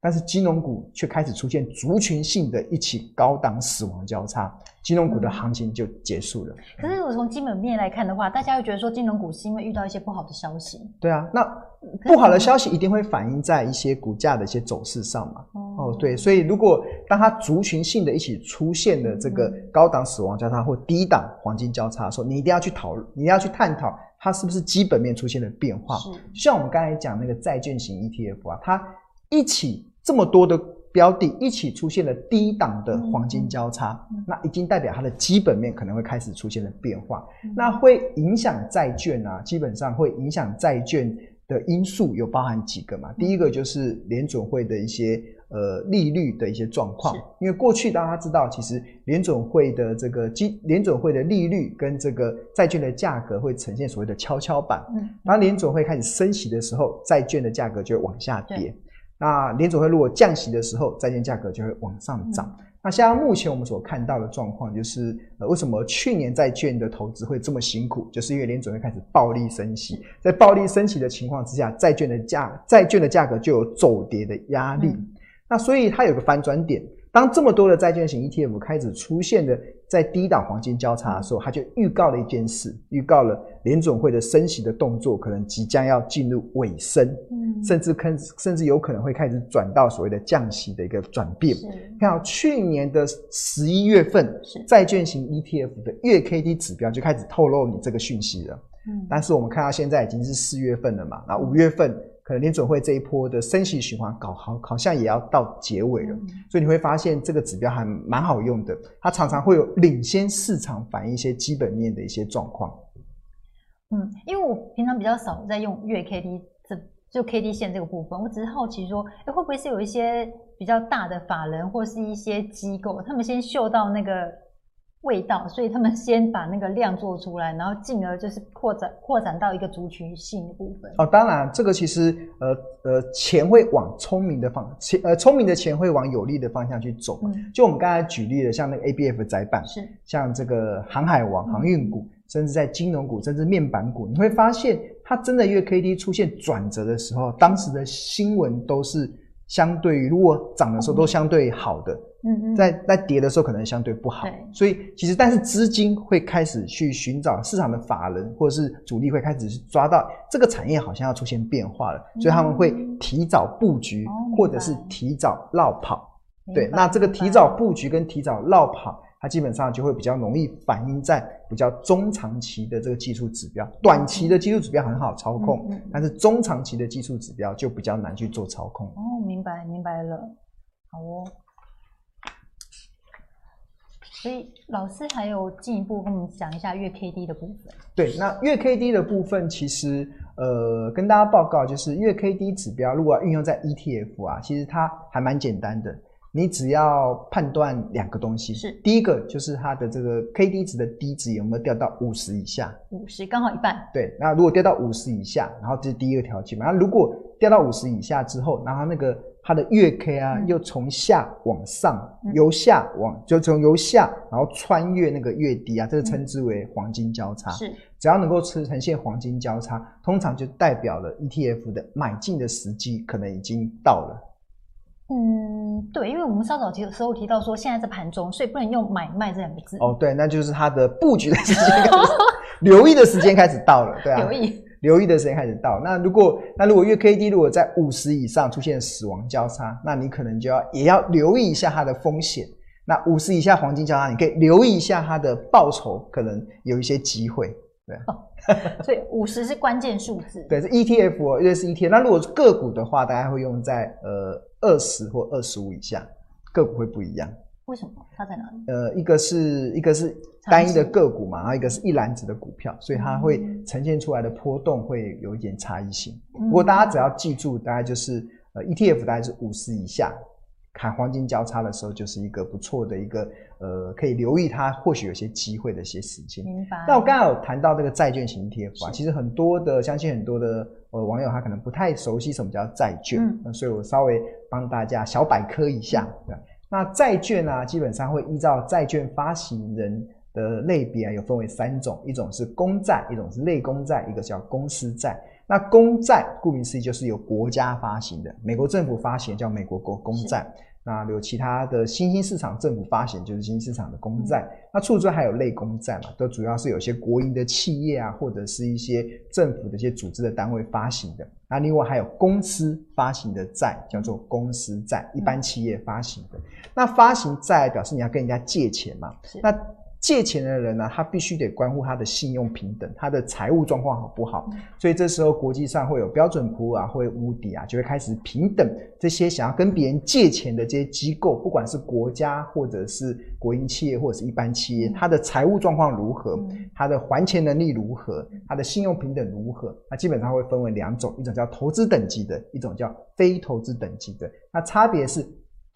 但是金融股却开始出现族群性的一起高档死亡交叉，金融股的行情就结束了。
可是如果从基本面来看的话，大家会觉得说金融股是因为遇到一些不好的消息。
对啊，那不好的消息一定会反映在一些股价的一些走势上嘛。哦，对，所以如果当它族群性的一起出现的这个高档死亡交叉或低档黄金交叉的时候，你一定要去讨论，你一定要去探讨它是不是基本面出现了变化。是，像我们刚才讲那个债券型 ETF 啊，它一起。这么多的标的一起出现了低档的黄金交叉，嗯、那已经代表它的基本面可能会开始出现了变化，嗯、那会影响债券啊，基本上会影响债券的因素有包含几个嘛？嗯、第一个就是联准会的一些呃利率的一些状况，因为过去大家知道，其实联准会的这个基联准会的利率跟这个债券的价格会呈现所谓的跷跷板，嗯，当联准会开始升息的时候，债券的价格就会往下跌。那联总会如果降息的时候，债券价格就会往上涨。嗯、那像目前我们所看到的状况，就是呃，为什么去年债券的投资会这么辛苦？就是因为联总会开始暴力升息，在暴力升息的情况之下，债券的价债券的价格就有走跌的压力。嗯、那所以它有个反转点。当这么多的债券型 ETF 开始出现的在低档黄金交叉的时候，他就预告了一件事，预告了联总会的升息的动作可能即将要进入尾声，嗯，甚至可甚至有可能会开始转到所谓的降息的一个转变。看到去年的十一月份，债券型 ETF 的月 K D 指标就开始透露你这个讯息了，嗯，但是我们看到现在已经是四月份了嘛，那五月份。可能联准会这一波的升息循环搞好，好像也要到结尾了，嗯、所以你会发现这个指标还蛮好用的，它常常会有领先市场反映一些基本面的一些状况。
嗯，因为我平常比较少在用月 K D 这就 K D 线这个部分，我只是好奇说，哎，会不会是有一些比较大的法人或是一些机构，他们先嗅到那个。味道，所以他们先把那个量做出来，然后进而就是扩展扩展到一个族群性的部分。
哦，当然，这个其实呃呃，钱会往聪明的方钱呃聪明的钱会往有利的方向去走。嗯，就我们刚才举例的，像那个 ABF 载板，是像这个航海王航运股，嗯、甚至在金融股，甚至面板股，你会发现它真的因为 K D 出现转折的时候，当时的新闻都是相对于如果涨的时候都相对好的。嗯嗯，在在跌的时候可能相对不好，所以其实但是资金会开始去寻找市场的法人或者是主力会开始去抓到这个产业好像要出现变化了，嗯、所以他们会提早布局、哦、或者是提早绕跑。白对，那这个提早布局跟提早绕跑，它基本上就会比较容易反映在比较中长期的这个技术指标，短期的技术指标很好操控，嗯嗯、但是中长期的技术指标就比较难去做操控。
哦，明白明白了，好哦。所以老师还有进一步跟我们讲一下月 K D 的部分。
对，那月 K D 的部分，其实呃，跟大家报告就是月 K D 指标，如果要运用在 E T F 啊，其实它还蛮简单的。你只要判断两个东西，是第一个就是它的这个 K D 值的低值有没有掉到五十以下，
五十刚好一半。
对，那如果掉到五十以下，然后这是第一个条件嘛。那如果掉到五十以下之后，然后那个。它的月 K 啊，又从下往上，嗯、由下往就从由下，然后穿越那个月底啊，这个称之为黄金交叉。是，只要能够呈现黄金交叉，通常就代表了 ETF 的买进的时机可能已经到了。
嗯，对，因为我们稍早提的时候提到说，现在在盘中，所以不能用买卖这两个字。
哦，对，那就是它的布局的时间开始，留意的时间开始到了，对啊。留意。留意的时间开始到，那如果那如果月 K D 如果在五十以上出现死亡交叉，那你可能就要也要留意一下它的风险。那五十以下黄金交叉，你可以留意一下它的报酬，可能有一些机会。对，
哦、所以五十是关键数字。
对，是 E T F，因为是 E T F。那如果是个股的话，大家会用在呃二十或二十五以下，个股会不一样。
为什么？它在哪里？
呃，一个是一个是单一的个股嘛，然后一个是一篮子的股票，所以它会呈现出来的波动会有一点差异性。不过大家只要记住，大概就是呃 ETF 大概是五十以下，看黄金交叉的时候，就是一个不错的一个呃可以留意它或许有些机会的一些时间。明白。那我刚刚有谈到这个债券型 ETF 啊，其实很多的相信很多的呃网友他可能不太熟悉什么叫债券，嗯、呃，所以我稍微帮大家小百科一下，对。那债券啊，基本上会依照债券发行人的类别啊，有分为三种，一种是公债，一种是类公债，一个叫公司债。那公债顾名思义就是由国家发行的，美国政府发行叫美国国公债。那有其他的新兴市场政府发行，就是新兴市场的公债。那除此之外还有类公债嘛，都主要是有些国营的企业啊，或者是一些政府的一些组织的单位发行的。那另外还有公司发行的债，叫做公司债，一般企业发行的。那发行债表示你要跟人家借钱嘛？那借钱的人呢、啊，他必须得关乎他的信用平等，他的财务状况好不好？所以这时候国际上会有标准普尔啊，会乌迪啊，就会开始平等这些想要跟别人借钱的这些机构，不管是国家或者是国营企业或者是一般企业，他的财务状况如何，他的还钱能力如何，他的信用平等如何？那基本上会分为两种，一种叫投资等级的，一种叫非投资等级的。那差别是。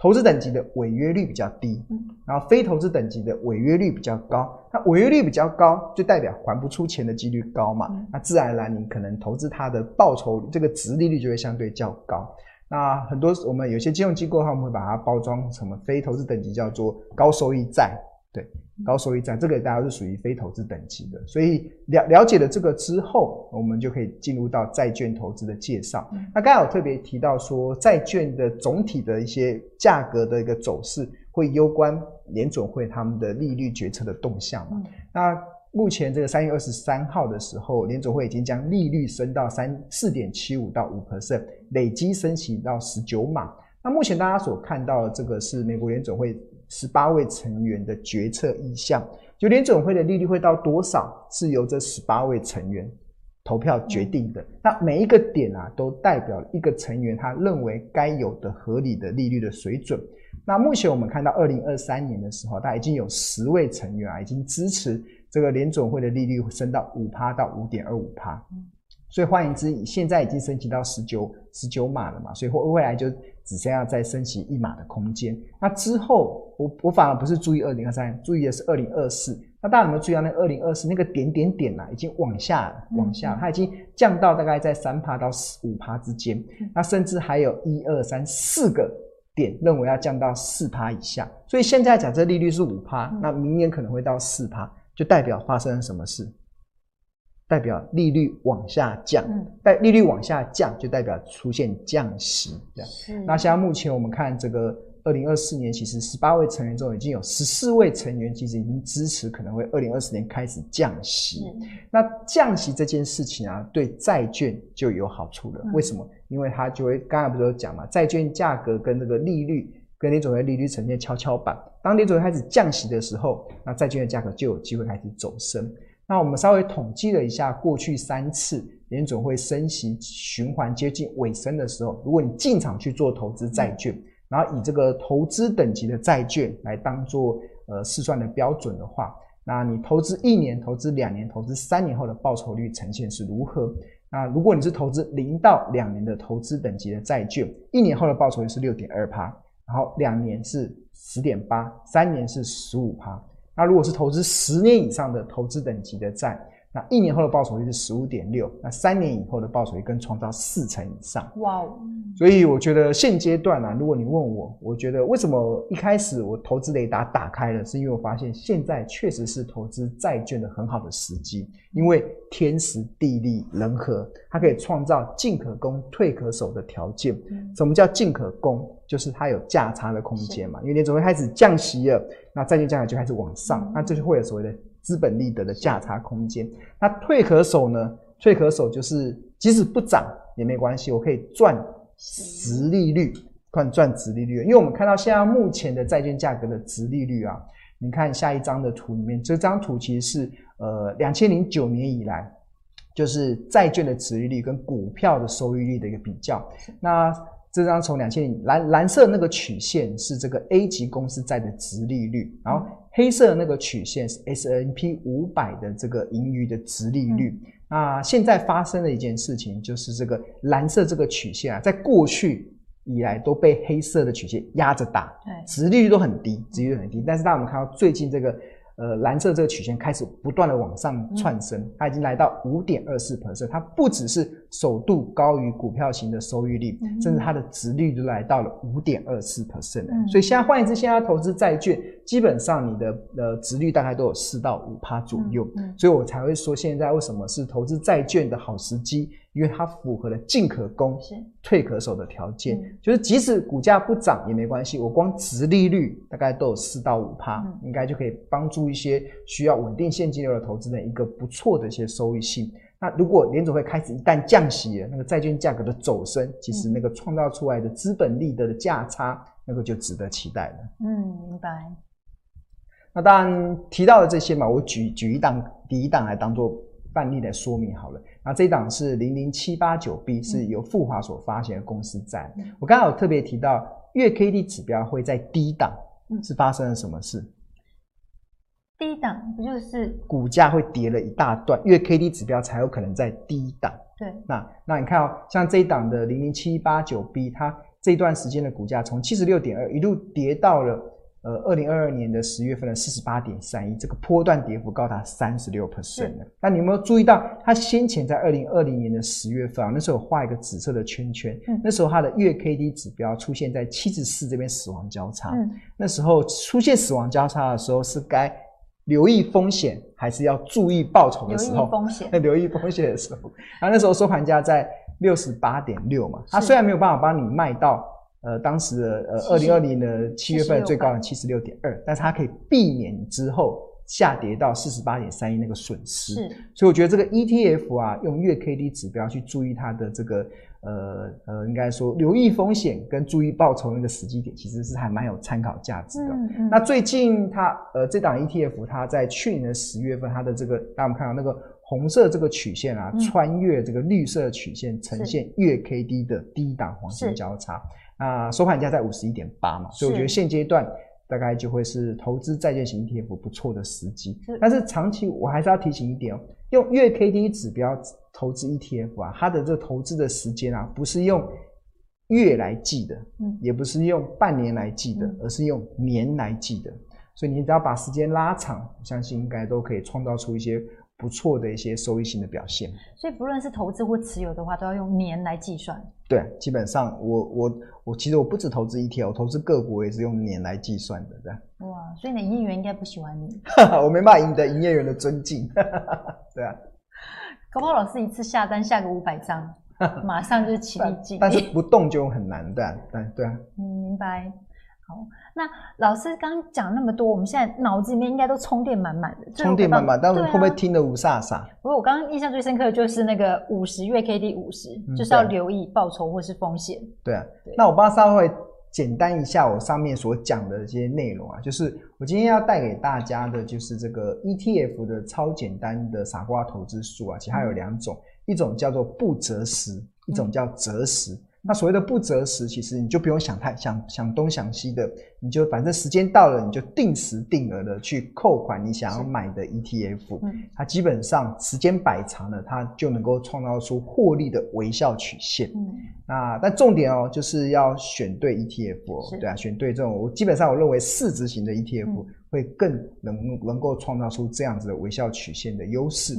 投资等级的违约率比较低，然后非投资等级的违约率比较高。那违约率比较高，就代表还不出钱的几率高嘛？那自然而然，你可能投资它的报酬，这个值利率就会相对较高。那很多我们有些金融机构，他们会把它包装成非投资等级，叫做高收益债。对，高收益债这个大家是属于非投资等级的，所以了了解了这个之后，我们就可以进入到债券投资的介绍。那刚才我特别提到说，债券的总体的一些价格的一个走势，会攸关联准会他们的利率决策的动向嘛。那目前这个三月二十三号的时候，联总会已经将利率升到三四点七五到五 percent，累积升息到十九码。那目前大家所看到的这个是美国联总会。十八位成员的决策意向，就联准会的利率会到多少，是由这十八位成员投票决定的。嗯、那每一个点啊，都代表一个成员他认为该有的合理的利率的水准。那目前我们看到二零二三年的时候，他已经有十位成员啊，已经支持这个联总会的利率升到五趴到五点二五趴。所以换言之，现在已经升级到十九十九码了嘛，所以未未来就只剩下再升级一码的空间。那之后，我我反而不是注意二零二三，注意的是二零二四。那大家有没有注意到那二零二四那个点点点啊，已经往下往下，它已经降到大概在三趴到五趴之间。那甚至还有一二三四个点认为要降到四趴以下。所以现在假设利率是五趴，那明年可能会到四趴，就代表发生了什么事？代表利率往下降，代利率往下降就代表出现降息，这样。那像目前我们看这个二零二四年，其实十八位成员中已经有十四位成员其实已经支持可能会二零二四年开始降息。那降息这件事情啊，对债券就有好处了。为什么？因为它就会刚才不是有讲嘛，债券价格跟这个利率跟联准会利率呈现跷跷板。当联准会开始降息的时候，那债券的价格就有机会开始走升。那我们稍微统计了一下，过去三次联准会升息循环接近尾声的时候，如果你进场去做投资债券，然后以这个投资等级的债券来当做呃试算的标准的话，那你投资一年、投资两年、投资三年后的报酬率呈现是如何？那如果你是投资零到两年的投资等级的债券，一年后的报酬率是六点二趴，然后两年是十点八，三年是十五趴。那如果是投资十年以上的投资等级的债，那一年后的报酬率是十五点六，那三年以后的报酬率更创造四成以上。哇哦！所以我觉得现阶段啊，如果你问我，我觉得为什么一开始我投资雷达打开了，是因为我发现现在确实是投资债券的很好的时机，因为天时地利人和，它可以创造进可攻退可守的条件。什么叫进可攻？就是它有价差的空间嘛，因为联准会开始降息了，那债券价格就开始往上，那这就会有所谓的。资本利得的价差空间，那退可守呢？退可守就是即使不涨也没关系，我可以赚实利率，赚赚值利率。因为我们看到现在目前的债券价格的值利率啊，你看下一张的图里面，这张图其实是呃两千零九年以来，就是债券的值利率跟股票的收益率的一个比较。那这张从两千零蓝蓝色那个曲线是这个 A 级公司债的殖利率，然后。黑色的那个曲线是 S N P 五百的这个盈余的殖利率。那现在发生的一件事情就是，这个蓝色这个曲线啊，在过去以来都被黑色的曲线压着打，殖利率都很低，殖利率很低。但是当我们看到最近这个呃，蓝色这个曲线开始不断的往上窜升，嗯、它已经来到五点二四 percent，它不只是首度高于股票型的收益率，嗯、甚至它的值率都来到了五点二四 percent。嗯、所以现在换言之，现在投资债券，基本上你的呃值率大概都有四到五趴左右，所以我才会说现在为什么是投资债券的好时机。因为它符合了进可攻、退可守的条件，嗯、就是即使股价不涨也没关系，我光殖利率大概都有四到五趴，嗯、应该就可以帮助一些需要稳定现金流的投资人一个不错的一些收益性。那如果联准会开始一旦降息了，那个债券价格的走升，其实那个创造出来的资本利得的价差，那个就值得期待了。
嗯，明白。
那当然提到了这些嘛，我举举一档第一档来当做范例来说明好了。那这一档是零零七八九 B，是由富华所发行的公司债。嗯、我刚刚有特别提到，月 K D 指标会在低档，嗯、是发生了什么事？
低档不就是
股价会跌了一大段，月 K D 指标才有可能在低档。
对，
那那你看哦，像这一档的零零七八九 B，它这段时间的股价从七十六点二一路跌到了。呃，二零二二年的十月份的四十八点三一，这个波段跌幅高达三十六 percent 的。那你有没有注意到，它先前在二零二零年的十月份啊，那时候画一个紫色的圈圈，嗯、那时候它的月 K D 指标出现在七十四这边死亡交叉。嗯、那时候出现死亡交叉的时候，是该留意风险，还是要注意报酬的时候？
留意风险。
留意风险的时候，然后那时候收盘价在六十八点六嘛，它虽然没有办法帮你卖到。呃，当时的呃，二零二零的七月份最高的七十六点二，但是它可以避免之后下跌到四十八点三一那个损失。是，所以我觉得这个 ETF 啊，用月 K D 指标去注意它的这个呃呃，应该说留意风险跟注意报酬那个时机点，其实是还蛮有参考价值的。嗯嗯。那最近它呃这档 ETF 它在去年的十月份，它的这个大家我们看到那个红色这个曲线啊，嗯、穿越这个绿色曲线，呈现月 K D 的低档黄金交叉。那收盘价在五十一点八嘛，所以我觉得现阶段大概就会是投资债券型 ETF 不错的时机。但是长期我还是要提醒一点哦，用月 K D 指标投资 ETF 啊，它的这个投资的时间啊，不是用月来记的，嗯，也不是用半年来记的，而是用年来记的。所以你只要把时间拉长，我相信应该都可以创造出一些。不错的一些收益性的表现，
所以不论是投资或持有的话，都要用年来计算。
对，基本上我我我其实我不止投资 ETF，我投资个股我也是用年来计算的，对。
哇，所以你的营业员应该不喜欢你，
我没办法赢得营业员的尊敬，对啊。
搞不好老师一次下单下个五百张，马上就起立敬，
但是不动就很难，对啊，对对啊。
嗯，明白。那老师刚讲那么多，我们现在脑子里面应该都充电满满的。
充电满满，但是会不会听得五煞煞？
不过我刚刚印象最深刻的就是那个五十月 K D 五十，就是要留意报酬或是风险。
对啊，对那我帮稍微简单一下我上面所讲的这些内容啊，就是我今天要带给大家的就是这个 E T F 的超简单的傻瓜投资术啊，其实它有两种，嗯、一种叫做不择时，一种叫择时。嗯那所谓的不择时，其实你就不用想太想想东想西的，你就反正时间到了，你就定时定额的去扣款你想要买的 ETF，它基本上时间摆长了，它就能够创造出获利的微笑曲线。嗯，那但重点哦，就是要选对 ETF 哦，对啊，选对这种，我基本上我认为市值型的 ETF 会更能能够创造出这样子的微笑曲线的优势。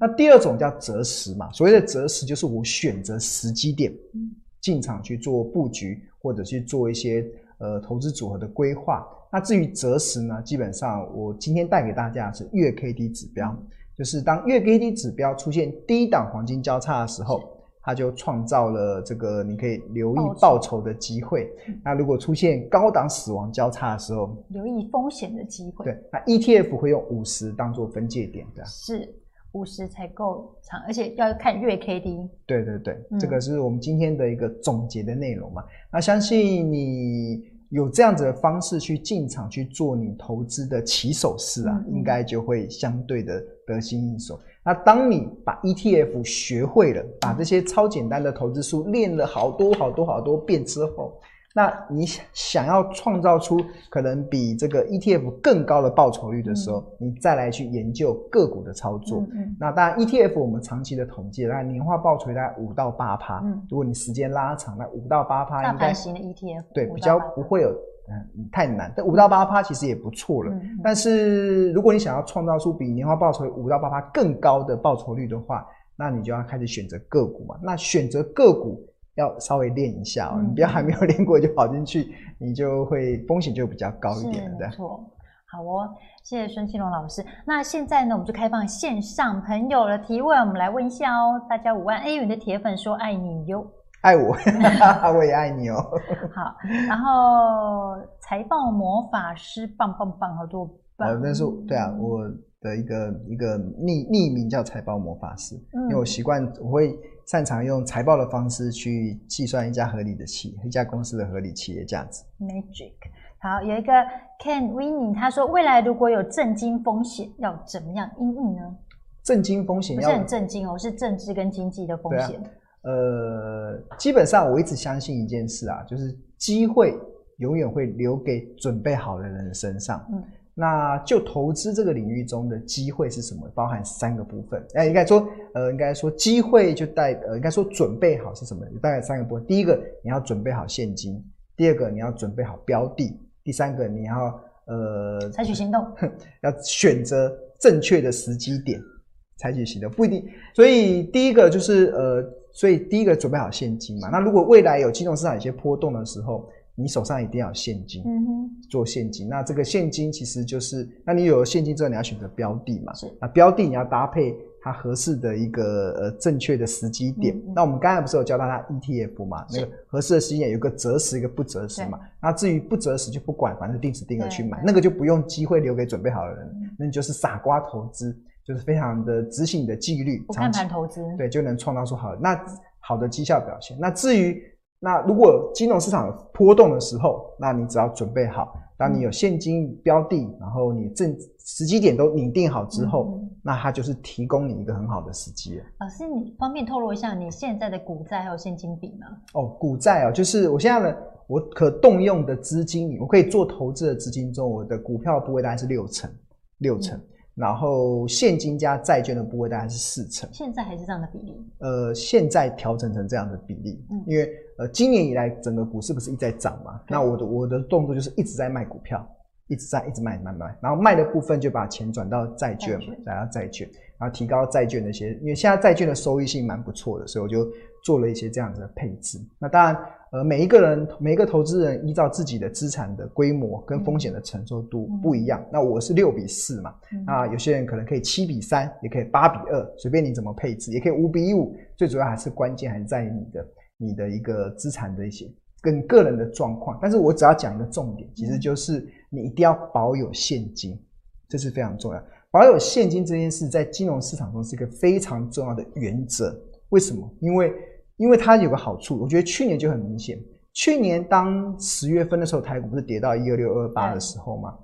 那第二种叫择时嘛，所谓的择时就是我选择时机点。进场去做布局，或者去做一些呃投资组合的规划。那至于择时呢，基本上我今天带给大家的是月 K D 指标，就是当月 K D 指标出现低档黄金交叉的时候，它就创造了这个你可以留意报酬的机会。那如果出现高档死亡交叉的时候，
留意风险的机会。
对，那 ETF 会用五十当做分界点的。
是。五十才够长，而且要看月 K D。
对对对，嗯、这个是我们今天的一个总结的内容嘛。那相信你有这样子的方式去进场去做你投资的起手式啊，嗯、应该就会相对的得心应手。那当你把 ETF 学会了，把这些超简单的投资术练了好多好多好多遍之后。那你想要创造出可能比这个 ETF 更高的报酬率的时候，嗯、你再来去研究个股的操作。嗯嗯、那当然，ETF 我们长期的统计，大概年化报酬大概五到八趴。嗯，如果你时间拉长，那五到八趴应
该。型的 ETF。
对，比较不会有嗯，太难。但五到八趴其实也不错了。嗯、但是如果你想要创造出比年化报酬五到八趴更高的报酬率的话，那你就要开始选择个股嘛。那选择个股要稍微练一下哦，嗯、你不要还没有练过就跑进去，你就会风险就比较高一点了。对，没错。
好哦，谢谢孙庆龙老师。那现在呢，我们就开放线上朋友的提问，我们来问一下哦。大家五万，A 元的铁粉说爱你哟。
爱我，我也爱你哦。
好，然后财报魔法师棒棒棒，好多棒。
呃，那是对啊，我的一个一个匿匿名叫财报魔法师，嗯、因为我习惯我会擅长用财报的方式去计算一家合理的企业，一家公司的合理企业价值。
Magic，好，有一个 Ken Winnie，他说未来如果有震惊风险，要怎么样应应呢？
震惊风险
不是很震惊哦，是政治跟经济的风险。
呃，基本上我一直相信一件事啊，就是机会永远会留给准备好的人身上。嗯，那就投资这个领域中的机会是什么？包含三个部分。哎、呃，应该说，呃，应该说机会就带，呃，应该说准备好是什么？大概三个部分。第一个，你要准备好现金；第二个，你要准备好标的；第三个，你要呃
采取行动，
要选择正确的时机点采取行动，不一定。所以第一个就是呃。所以第一个准备好现金嘛，那如果未来有金融市场有些波动的时候，你手上一定要有现金，嗯哼，做现金。那这个现金其实就是，那你有了现金之后，你要选择标的嘛，是。那标的你要搭配它合适的一个呃正确的时机点。嗯嗯，那我们刚才不是有教大家 ETF 嘛？那个合适的时间点有一个择时，一个不择时嘛。那至于不择时就不管，反正定时定额去买，那个就不用机会留给准备好的人，嗯、那你就是傻瓜投资。就是非常的执行你的纪律，
不看盘投资，
对，就能创造出好的那好的绩效表现。那至于那如果金融市场有波动的时候，那你只要准备好，当你有现金标的，然后你正时机点都拟定好之后，嗯、那它就是提供你一个很好的时机了。
老师，你方便透露一下你现在的股债还有现金比吗？
哦，股债哦，就是我现在的我可动用的资金，我可以做投资的资金中，我的股票部位大概是六成，六成。嗯然后现金加债券的部位大概是四成，
现在还是这样的比例？
呃，现在调整成这样的比例，嗯，因为呃，今年以来整个股市不是一直在涨嘛？那我的我的动作就是一直在卖股票，一直在一直卖卖卖，然后卖的部分就把钱转到债券嘛，转到债券，然后提高债券的一些，因为现在债券的收益性蛮不错的，所以我就做了一些这样子的配置。那当然。呃，每一个人，每一个投资人依照自己的资产的规模跟风险的承受度不一样。嗯、那我是六比四嘛，嗯、那有些人可能可以七比三，也可以八比二，随便你怎么配置，也可以五比五。最主要还是关键还是在于你的你的一个资产的一些跟个人的状况。但是我只要讲一个重点，其实就是你一定要保有现金，这是非常重要。保有现金这件事在金融市场中是一个非常重要的原则。为什么？因为因为它有个好处，我觉得去年就很明显。去年当十月份的时候，台股不是跌到一二六二八的时候吗？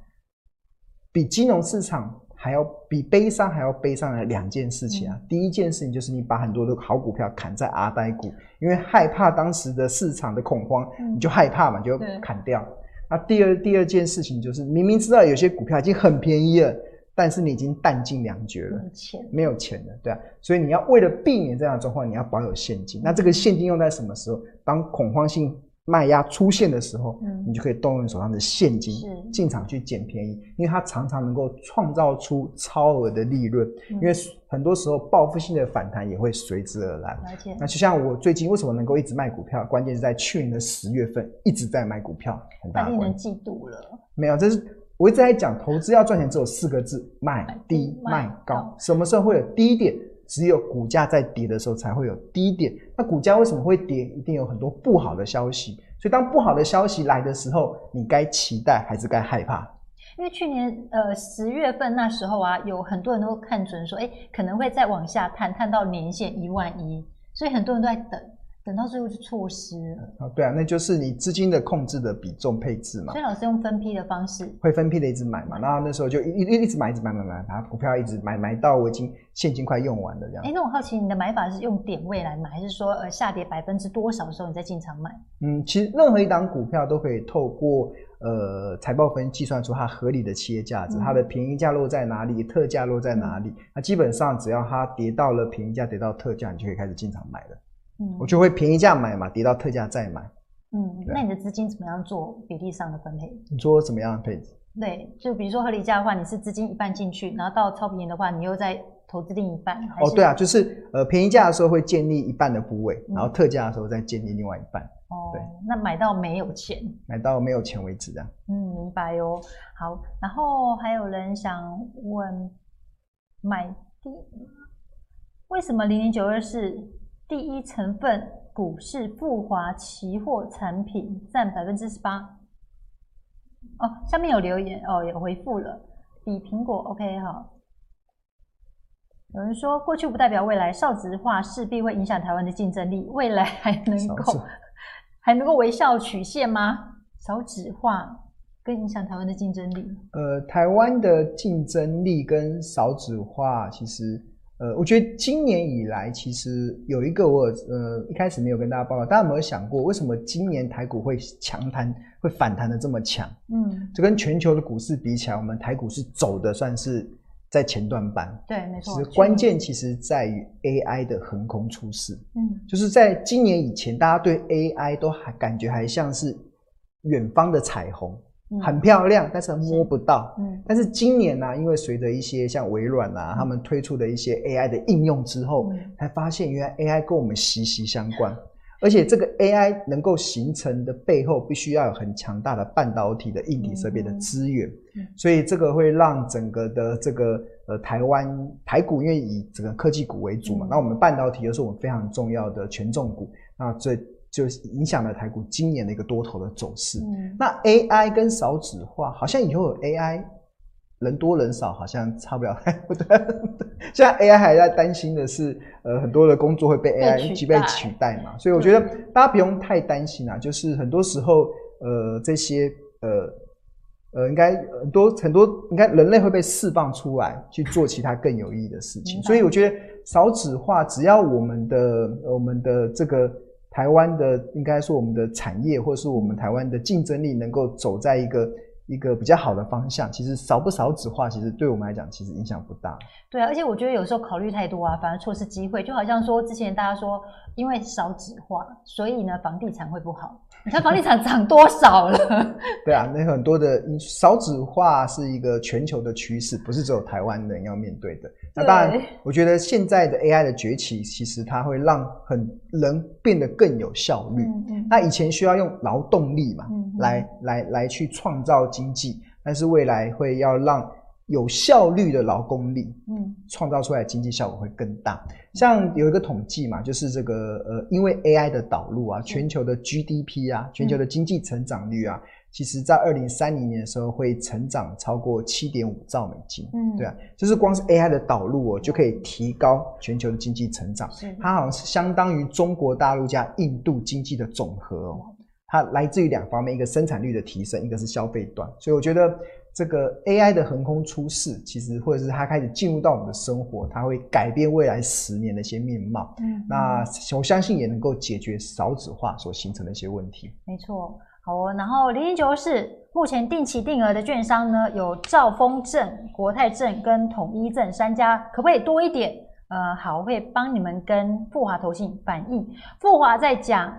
比金融市场还要比悲伤还要悲伤的两件事情啊！嗯、第一件事情就是你把很多的好股票砍在阿呆股，因为害怕当时的市场的恐慌，嗯、你就害怕嘛，你就砍掉。那第二第二件事情就是明明知道有些股票已经很便宜了。但是你已经弹尽粮绝了，没有钱，没有钱了，对啊，所以你要为了避免这样的状况，你要保有现金。那这个现金用在什么时候？当恐慌性卖压出现的时候，嗯，你就可以动用手上的现金进场去捡便宜，因为它常常能够创造出超额的利润。因为很多时候报复性的反弹也会随之而来。那就像我最近为什么能够一直卖股票？关键是在去年的十月份一直在买股票，很大的
令人嫉妒了。
没有，这是。我一直在讲，投资要赚钱只有四个字：买低卖高。什么时候会有低点？只有股价在跌的时候才会有低点。那股价为什么会跌？一定有很多不好的消息。所以当不好的消息来的时候，你该期待还是该害怕？
因为去年呃十月份那时候啊，有很多人都看准说，哎，可能会再往下探，探到年线一万一，所以很多人都在等。等到最后就错失了啊！
对啊，那就是你资金的控制的比重配置嘛。
所以老师用分批的方式，
会分批的一直买嘛。然后那时候就一一一直买，一直买，买买，把股票一直买买到我已经现金快用完了这样。哎，
那我好奇你的买法是用点位来买，还是说呃下跌百分之多少的时候你再进场买？
嗯，其实任何一档股票都可以透过呃财报分计算出它合理的企业价值，嗯、它的便宜价落在哪里，特价落在哪里。嗯、那基本上只要它跌到了便宜价，跌到特价，你就可以开始进场买了。我就会便宜价买嘛，跌到特价再买。
嗯，那你的资金怎么样做比例上的分配？
你做怎么样的配置？
对，就比如说合理价的话，你是资金一半进去，然后到超便宜的话，你又再投资另一半。
哦，对啊，就是呃便宜价的时候会建立一半的部位，然后特价的时候再建立另外一半。
哦，对，那买到没有钱，
买到没有钱为止，这样。
嗯，明白哦。好，然后还有人想问，买第为什么零零九二是第一成分股市富华期货产品占百分之十八？哦，下面有留言哦，有回复了，比苹果 OK 好。有人说，过去不代表未来，少子化势必会影响台湾的竞争力，未来还能够 还能够微笑曲线吗？少子化更影响台湾的竞争力？
呃，台湾的竞争力跟少子化其实。呃，我觉得今年以来，其实有一个我呃一开始没有跟大家报告，大家有没有想过，为什么今年台股会强弹、会反弹的这么强？嗯，这跟全球的股市比起来，我们台股是走的算是在前段班。
对，没错。
其实关键其实在于 AI 的横空出世。嗯，就是在今年以前，大家对 AI 都还感觉还像是远方的彩虹。很漂亮，但是摸不到。嗯，但是今年呢、啊，因为随着一些像微软啊，他们推出的一些 AI 的应用之后，才发现原来 AI 跟我们息息相关，而且这个 AI 能够形成的背后，必须要有很强大的半导体的硬体设备的资源，所以这个会让整个的这个呃台湾台股，因为以整个科技股为主嘛，那我们半导体又是我们非常重要的权重股，那这。就影响了台股今年的一个多头的走势。嗯，那 AI 跟少子化，好像以后有 AI 人多人少，好像差不了太多。现在 AI 还在担心的是，呃，很多的工作会被 AI 被取代，取代嘛。所以我觉得大家不用太担心啊。就是很多时候，呃，这些呃呃，应该很多很多，应该人类会被释放出来去做其他更有意义的事情。所以我觉得少子化，只要我们的我们的这个。台湾的应该说我们的产业，或是我们台湾的竞争力，能够走在一个一个比较好的方向。其实少不少子化，其实对我们来讲，其实影响不大。
对啊，而且我觉得有时候考虑太多啊，反而错失机会。就好像说之前大家说，因为少子化，所以呢房地产会不好。你看房地产涨多少了？
对啊，那很多的少子化是一个全球的趋势，不是只有台湾人要面对的。那当然，我觉得现在的 AI 的崛起，其实它会让很人变得更有效率。嗯嗯。那以前需要用劳动力嘛，嗯嗯来来来去创造经济，但是未来会要让。有效率的劳工力，嗯，创造出来的经济效果会更大。像有一个统计嘛，就是这个呃，因为 AI 的导入啊，全球的 GDP 啊，全球的经济成长率啊，其实在二零三零年的时候会成长超过七点五兆美金。嗯，对啊，就是光是 AI 的导入哦，就可以提高全球的经济成长。它好像是相当于中国大陆加印度经济的总和哦。它来自于两方面，一个生产率的提升，一个是消费端。所以我觉得。这个 AI 的横空出世，其实或者是它开始进入到我们的生活，它会改变未来十年的一些面貌。嗯，那我相信也能够解决少子化所形成的一些问题。
没错，好哦。然后零零九二四目前定期定额的券商呢，有兆丰证、国泰证跟统一证三家，可不可以多一点？呃，好，我会帮你们跟富华投信反映。富华在讲。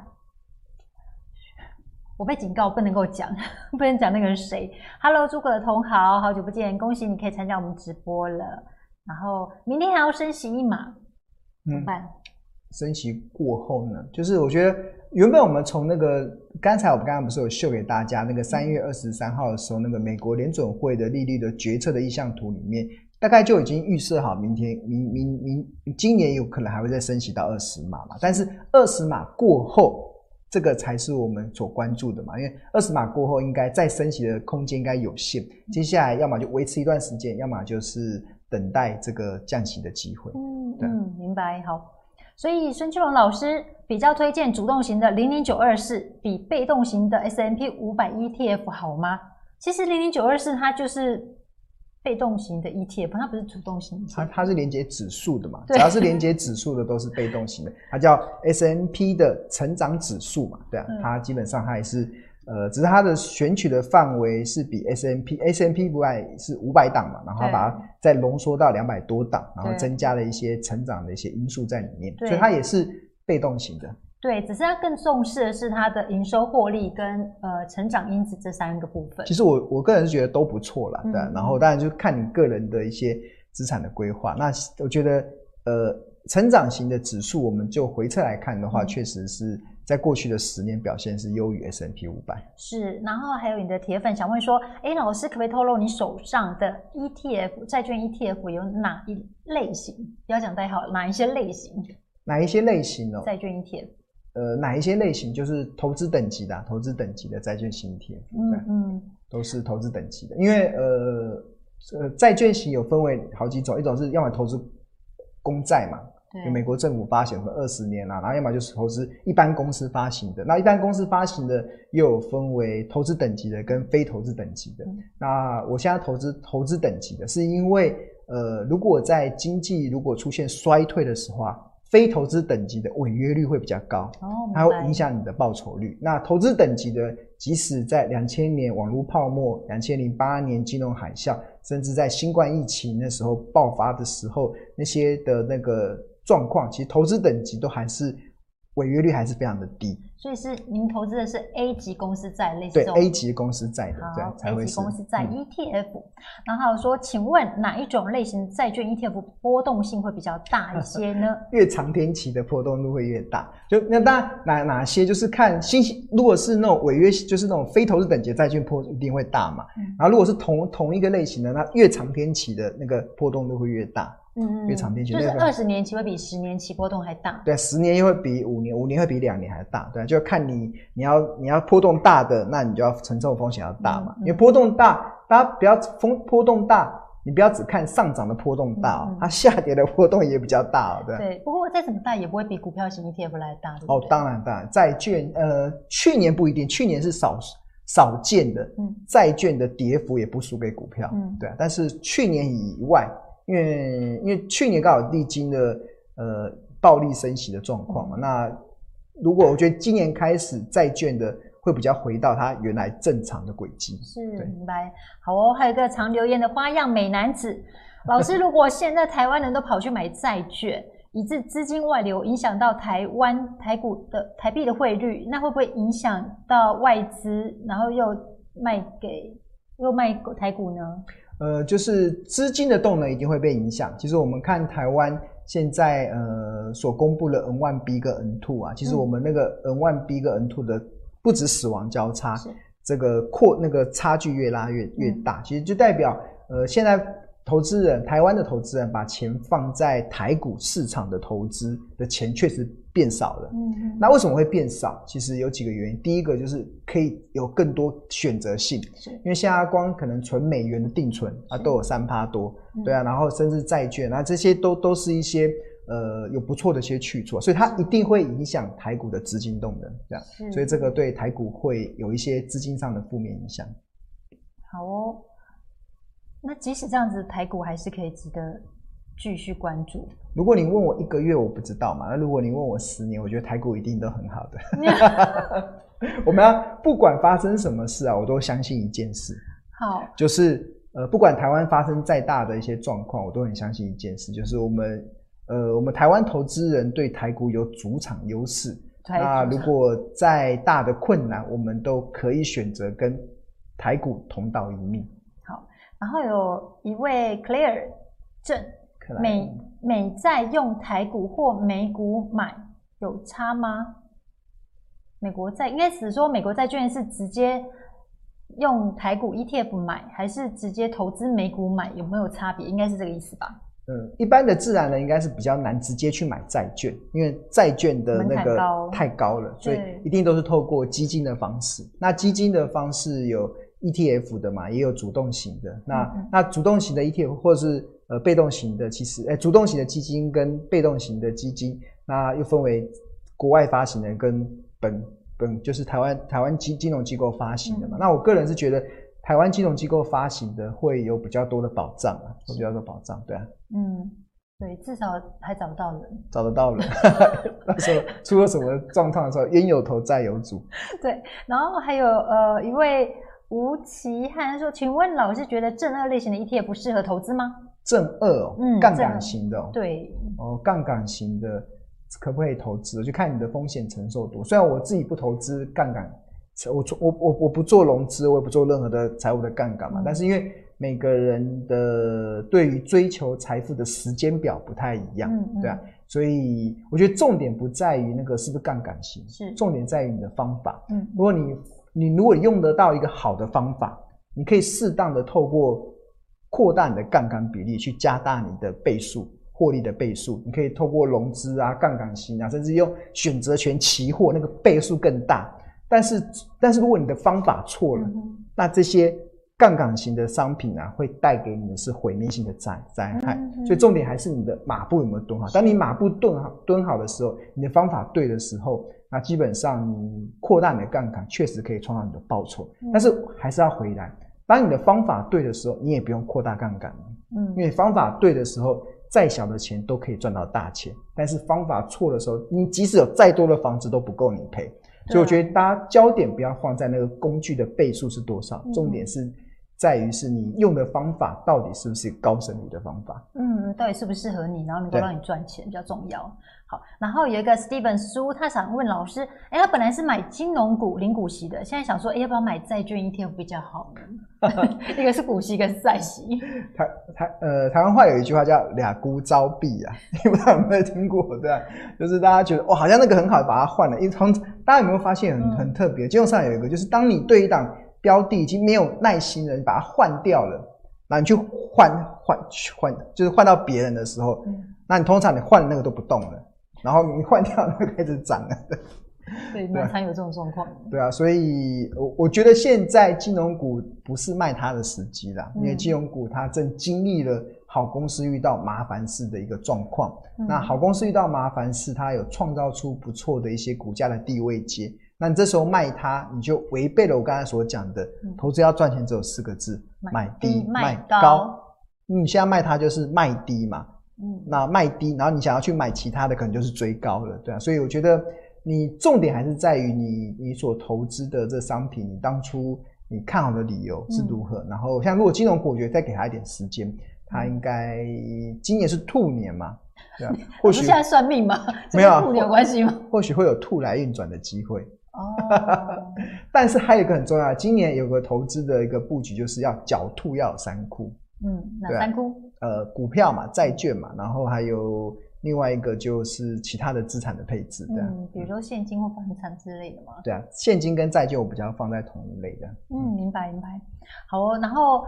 我被警告不能够讲，不能讲那个是谁。Hello，诸葛同好，好久不见，恭喜你可以参加我们直播了。然后明天还要升息一码，怎么办？
升息过后呢？就是我觉得原本我们从那个刚才我们刚刚不是有秀给大家那个三月二十三号的时候，那个美国联准会的利率的决策的意向图里面，大概就已经预设好明天明明明今年有可能还会再升息到二十码嘛。但是二十码过后。这个才是我们所关注的嘛，因为二十码过后，应该再升息的空间应该有限。接下来要么就维持一段时间，要么就是等待这个降息的机会。
嗯嗯，明白。好，所以孙秋龙老师比较推荐主动型的零零九二四比被动型的 S M P 五百 ETF 好吗？其实零零九二四它就是。被动型的 ETF，它不是主动型。
它它是连接指数的嘛？只要是连接指数的都是被动型的。它叫 S M P 的成长指数嘛？对啊，它基本上它也是呃，只是它的选取的范围是比 S M P S M P 不外是五百档嘛，然后把它再浓缩到两百多档，然后增加了一些成长的一些因素在里面，所以它也是被动型的。
对，只是它更重视的是它的营收获利跟呃成长因子这三个部分。
其实我我个人是觉得都不错啦，对。嗯、然后当然就看你个人的一些资产的规划。那我觉得呃成长型的指数，我们就回撤来看的话，确、嗯、实是。在过去的十年表现是优于 S&P 五百。
是，然后还有你的铁粉想问说，哎，老师可不可以透露你手上的 ETF 债券 ETF 有哪一类型？不要讲代号，哪一些类型？
哪一些类型哦？
债券 ETF。
呃，哪一些类型？就是投资等级的、啊，投资等级的债券型 ETF。嗯嗯，都是投资等级的，因为呃呃，债券型有分为好几种，一种是要么投资公债嘛。有美国政府发行的二十年啊，然后要么就是投资一般公司发行的。那一般公司发行的又有分为投资等级的跟非投资等级的。嗯、那我现在投资投资等级的，是因为呃，如果在经济如果出现衰退的时候啊，非投资等级的违约率会比较高，哦，它会影响你的报酬率。那投资等级的，即使在两千年网络泡沫、两千零八年金融海啸，甚至在新冠疫情那时候爆发的时候，那些的那个。状况其实投资等级都还是违约率还是非常的低，
所以是您投资的是 A 级公司债类似
对 A 级公司债的，
好对，A 级公司债 ETF、嗯。然后还有说，请问哪一种类型债券 ETF 波动性会比较大一些呢？
越长天期的波动度会越大。就那当然哪哪些就是看新兴，如果是那种违约，就是那种非投资等级的债券波一定会大嘛。嗯、然后如果是同同一个类型的，那越长天期的那个波动度会越大。嗯，越长天期，
就是二十年期会比十年期波动还大。
对，十年又会比五年，五年会比两年还大。对，就看你你要你要波动大的，那你就要承受风险要大嘛。你、嗯、波动大，大家不要风波动大，你不要只看上涨的波动大哦，嗯、它下跌的波动也比较大哦。对，
对，不过再怎么大也不会比股票型 ETF 来大。对对
哦，当然当然，债券呃，去年不一定，去年是少少见的，嗯，债券的跌幅也不输给股票，嗯，对。但是去年以外。因为因为去年刚好历经了呃暴力升息的状况嘛，嗯、那如果我觉得今年开始债券的会比较回到它原来正常的轨迹，
是明白。好哦，还有一个常留言的花样美男子老师，如果现在台湾人都跑去买债券，以致资金外流，影响到台湾台股的台币的汇率，那会不会影响到外资，然后又卖给又卖台股呢？
呃，就是资金的动能一定会被影响。其实我们看台湾现在呃所公布的 N one B 跟 N two 啊，其实我们那个 N one B 跟 N two 的不止死亡交叉，这个扩那个差距越拉越越大，其实就代表呃现在投资人台湾的投资人把钱放在台股市场的投资的钱确实。变少了，嗯嗯，那为什么会变少？其实有几个原因。第一个就是可以有更多选择性，是因为现在光可能存美元的定存啊都有三趴多，对啊，然后甚至债券啊这些都都是一些呃有不错的一些去处，所以它一定会影响台股的资金动能，这样，所以这个对台股会有一些资金上的负面影响。
好哦，那即使这样子，台股还是可以值得。继续关注。
如果你问我一个月，我不知道嘛。那如果你问我十年，我觉得台股一定都很好的。我们要不管发生什么事啊，我都相信一件事。
好，
就是呃，不管台湾发生再大的一些状况，我都很相信一件事，就是我们呃，我们台湾投资人对台股有主场优势。那如果再大的困难，我们都可以选择跟台股同道一命。
好，然后有一位 Claire 郑。美美债用台股或美股买有差吗？美国债应该是说美国债券是直接用台股 ETF 买，还是直接投资美股买？有没有差别？应该是这个意思吧？
嗯，一般的自然人应该是比较难直接去买债券，因为债券的那个太高了，所以一定都是透过基金的方式。那基金的方式有 ETF 的嘛，也有主动型的。那那主动型的 ETF 或者是。呃，被动型的其实，哎、欸，主动型的基金跟被动型的基金，那又分为国外发行的跟本本就是台湾台湾金金融机构发行的嘛。嗯、那我个人是觉得台湾金融机构发行的会有比较多的保障啊，会比较多保障，对啊。
嗯，对，至少还找不到人，
找得到人。那时候出了什么状况的时候，冤有头债有主。
对，然后还有呃一位吴奇汉说，请问老师觉得正二类型的 ETF 不适合投资吗？
正二哦，杠杆型的哦，
对。
哦，杠杆型的可不可以投资，就看你的风险承受度。虽然我自己不投资杠杆，我做我我我不做融资，我也不做任何的财务的杠杆嘛。嗯、但是因为每个人的对于追求财富的时间表不太一样，嗯嗯。对啊，所以我觉得重点不在于那个是不是杠杆型，是。重点在于你的方法。嗯，如果你你如果用得到一个好的方法，你可以适当的透过扩大你的杠杆比例，去加大你的倍数获利的倍数。你可以透过融资啊、杠杆型啊，甚至用选择权期货，那个倍数更大。但是，但是如果你的方法错了，嗯、那这些。杠杆型的商品啊，会带给你的是毁灭性的灾灾害，所以重点还是你的马步有没有蹲好。当你马步蹲好蹲好的时候，你的方法对的时候，那基本上你扩大你的杠杆，确实可以创造你的报酬。嗯、但是还是要回来，当你的方法对的时候，你也不用扩大杠杆了，嗯，因为方法对的时候，再小的钱都可以赚到大钱。但是方法错的时候，你即使有再多的房子都不够你赔。所以我觉得大家焦点不要放在那个工具的倍数是多少，重点是。在于是你用的方法到底是不是高胜率的方法？
嗯，到底适不适合你，然后能够让你赚钱比较重要。好，然后有一个 Steven 苏，他想问老师，哎，他本来是买金融股零股息的，现在想说，哎，要不要买债券 ETF 比较好呢？一个是股息，一个是债息。
台台呃，台湾话有一句话叫“俩孤招弊”啊，你不知道有没有听过？对，啊就是大家觉得哇，好像那个很好，把它换了。因为从大家有没有发现很很特别？金融上有一个，就是当你对一档。标的已经没有耐心了，你把它换掉了，那你去换换换，就是换到别人的时候，嗯、那你通常你换的那个都不动了，然后你换掉那个开始涨了。
对，蛮常有这种状况。
对啊，所以我我觉得现在金融股不是卖它的时机啦，嗯、因为金融股它正经历了好公司遇到麻烦事的一个状况。嗯、那好公司遇到麻烦事，它有创造出不错的一些股价的地位阶。那你这时候卖它，你就违背了我刚才所讲的，投资要赚钱只有四个字：买低卖高。你现在卖它就是卖低嘛，嗯，那卖低，然后你想要去买其他的，可能就是追高了，对啊。所以我觉得你重点还是在于你你所投资的这商品，你当初你看好的理由是如何。然后像如果金融股，我觉得再给他一点时间，他应该今年是兔年嘛，对啊。或许
现在算命吗？没有兔年有关系吗？
或许会有兔来运转的机会。哦，但是还有一个很重要，今年有个投资的一个布局，就是要狡兔要有三窟。
嗯，哪三窟？
呃，股票嘛，债券嘛，然后还有另外一个就是其他的资产的配置。
嗯，比如说现金或房产之类的嘛。
对啊，现金跟债券我比较放在同一类的。
嗯，明白明白。好哦，然后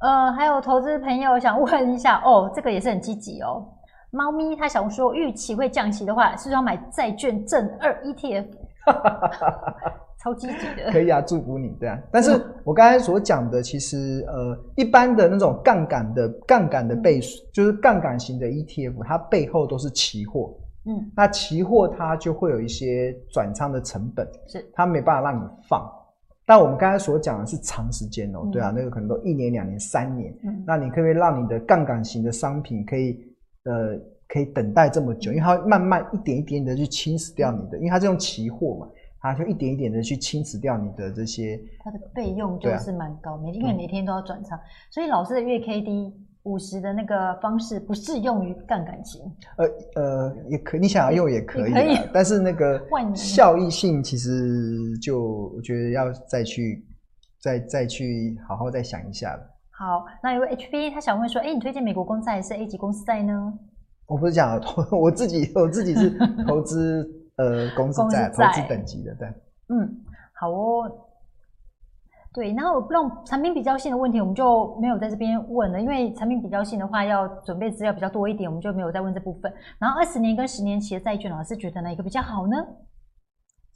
呃，还有投资朋友想问一下哦，这个也是很积极哦。猫咪他想说，预期会降息的话，是不是要买债券正二 ETF？超积极的，
可以啊，祝福你，对啊。但是我刚才所讲的，其实呃，一般的那种杠杆的杠杆的倍数，嗯、就是杠杆型的 ETF，它背后都是期货，嗯，那期货它就会有一些转仓的成本，是。它没办法让你放。但我们刚才所讲的是长时间哦，嗯、对啊，那个可能都一年、两年、三年，嗯，那你可不可以让你的杠杆型的商品可以呃？可以等待这么久，因为它会慢慢一点一点的去侵蚀掉你的，因为它是用期货嘛，它就一点一点的去侵蚀掉你的这些。
它的费用就是蛮高，每、啊、因为每天都要转仓，嗯、所以老师的月 K D 五十的那个方式不适用于杠杆型。呃
呃，也可你想要用也可以，可以，但是那个 效益性其实就我觉得要再去再再去好好再想一下了。
好，那有位 HB 他想问说，哎，你推荐美国公债还是 A 级公司债呢？
我不是讲投 我自己，我自己是投资呃公司债，投资等级的，对。
嗯，好哦。对，然后那种产品比较性的问题，我们就没有在这边问了，因为产品比较性的话，要准备资料比较多一点，我们就没有再问这部分。然后二十年跟十年期的债券，老师觉得哪一个比较好呢？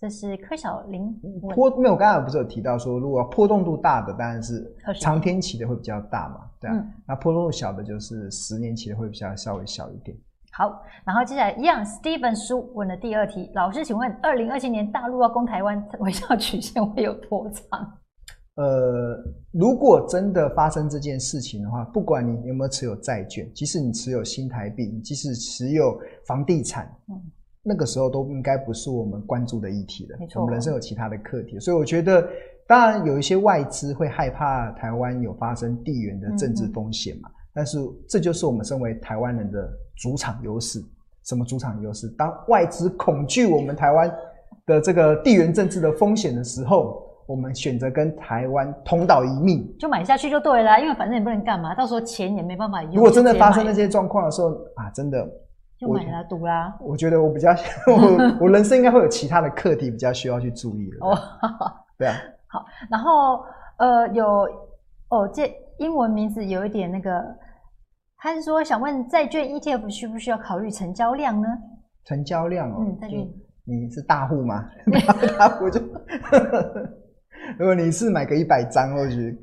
这是柯小林
波，没有，刚才不是有提到说，如果波动度大的当然是长天期的会比较大嘛，对啊，嗯、那波动度小的就是十年期的会比较稍微小一点。
好，然后接下来一样，Steven 叔问的第二题，老师请问，二零二七年大陆要攻台湾，微笑曲线会有多长？
呃，如果真的发生这件事情的话，不管你有没有持有债券，即使你持有新台币，即使持有房地产，嗯。那个时候都应该不是我们关注的议题了。没错，我们人生有其他的课题，所以我觉得，当然有一些外资会害怕台湾有发生地缘的政治风险嘛。但是这就是我们身为台湾人的主场优势，什么主场优势？当外资恐惧我们台湾的这个地缘政治的风险的时候，我们选择跟台湾同岛一命，
就买下去就对了，因为反正也不能干嘛，到时候钱也没办法用。
如果真的发生那些状况的时候啊，真的
就买了赌啦。
我觉得我比较，我我人生应该会有其他的课题比较需要去注意的。哦，对啊。
好，然后呃有哦这英文名字有一点那个，他是说想问债券 ETF 需不需要考虑成交量呢？
成交量哦，
嗯，债券，
你是大户吗？大户就。如果你是买个一百张，或许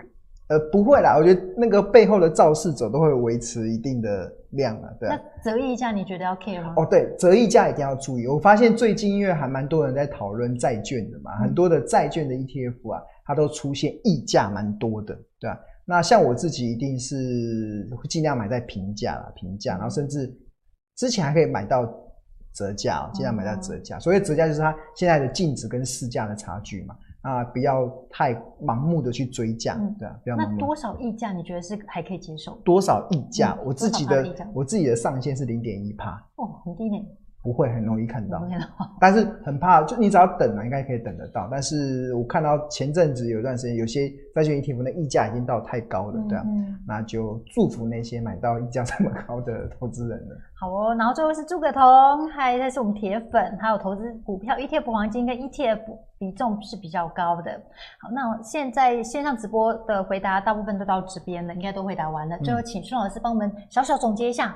呃不会啦，我觉得那个背后的肇事者都会维持一定的量啊，对啊。
那折溢价你觉得要 care 吗？
哦，对，折溢价一定要注意。我发现最近因为还蛮多人在讨论债券的嘛，嗯、很多的债券的 ETF 啊，它都出现溢价蛮多的，对啊。那像我自己一定是会尽量买在平价啦，平价，然后甚至之前还可以买到折价，尽量买到折价。所谓折价就是它现在的净值跟市价的差距嘛。啊，不要太盲目的去追价，嗯、对啊，不要盲目。
那多少溢价你觉得是还可以接受？
多少溢价？我自己的我自己的上限是零点一趴。
哦，很低点。
不会很容易看到，但是很怕，就你只要等啊，应该可以等得到。但是我看到前阵子有一段时间，有些债券 ETF 的溢价已经到太高了，对啊，嗯、那就祝福那些买到溢价这么高的投资人了。
好哦，然后最后是诸葛彤，嗨，他是我们铁粉，还有投资股票 ETF 黄金跟 ETF 比重是比较高的。好，那现在线上直播的回答大部分都到这边了，应该都回答完了。最后请孙老师帮我们小小总结一下。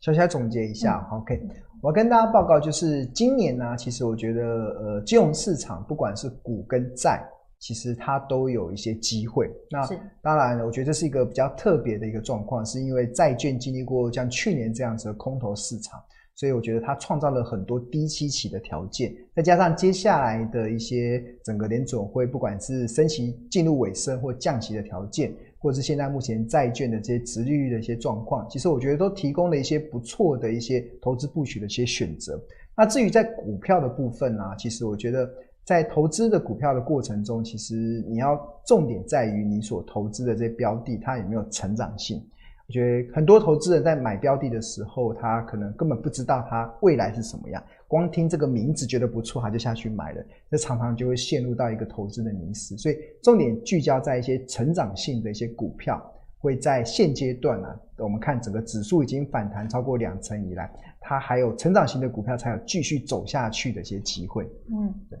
小小总结一下，嗯，OK。我要跟大家报告，就是今年呢，其实我觉得，呃，金融市场不管是股跟债，其实它都有一些机会。那当然，我觉得这是一个比较特别的一个状况，是因为债券经历过像去年这样子的空头市场，所以我觉得它创造了很多低基期的条件，再加上接下来的一些整个联准会，不管是升息进入尾声或降息的条件。或者是现在目前债券的这些殖利率的一些状况，其实我觉得都提供了一些不错的一些投资布局的一些选择。那至于在股票的部分呢、其实我觉得在投资的股票的过程中，其实你要重点在于你所投资的这些标的，它有没有成长性。我觉得很多投资人在买标的的时候，他可能根本不知道它未来是什么样。光听这个名字觉得不错，他就下去买了，这常常就会陷入到一个投资的迷失。所以重点聚焦在一些成长性的一些股票，会在现阶段呢、啊，我们看整个指数已经反弹超过两成以来，它还有成长型的股票才有继续走下去的一些机会。嗯，对。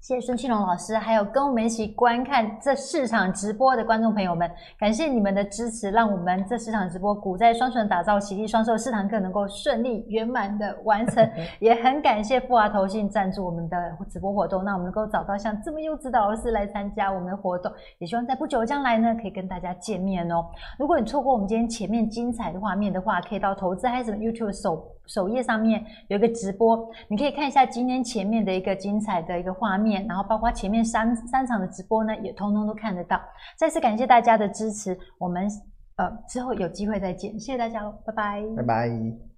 谢谢孙庆龙老师，还有跟我们一起观看这四场直播的观众朋友们，感谢你们的支持，让我们这四场直播股债双存打造喜利双收四堂课能够顺利圆满的完成，也很感谢富华投信赞助我们的直播活动，那我们能够找到像这么优质的老师来参加我们的活动，也希望在不久将来呢可以跟大家见面哦。如果你错过我们今天前面精彩的画面的话，可以到投资嗨什么 YouTube 首首页上面有一个直播，你可以看一下今天前面的一个精彩的一个画面。然后包括前面三三场的直播呢，也通通都看得到。再次感谢大家的支持，我们呃之后有机会再见，谢谢大家喽，拜拜，
拜拜。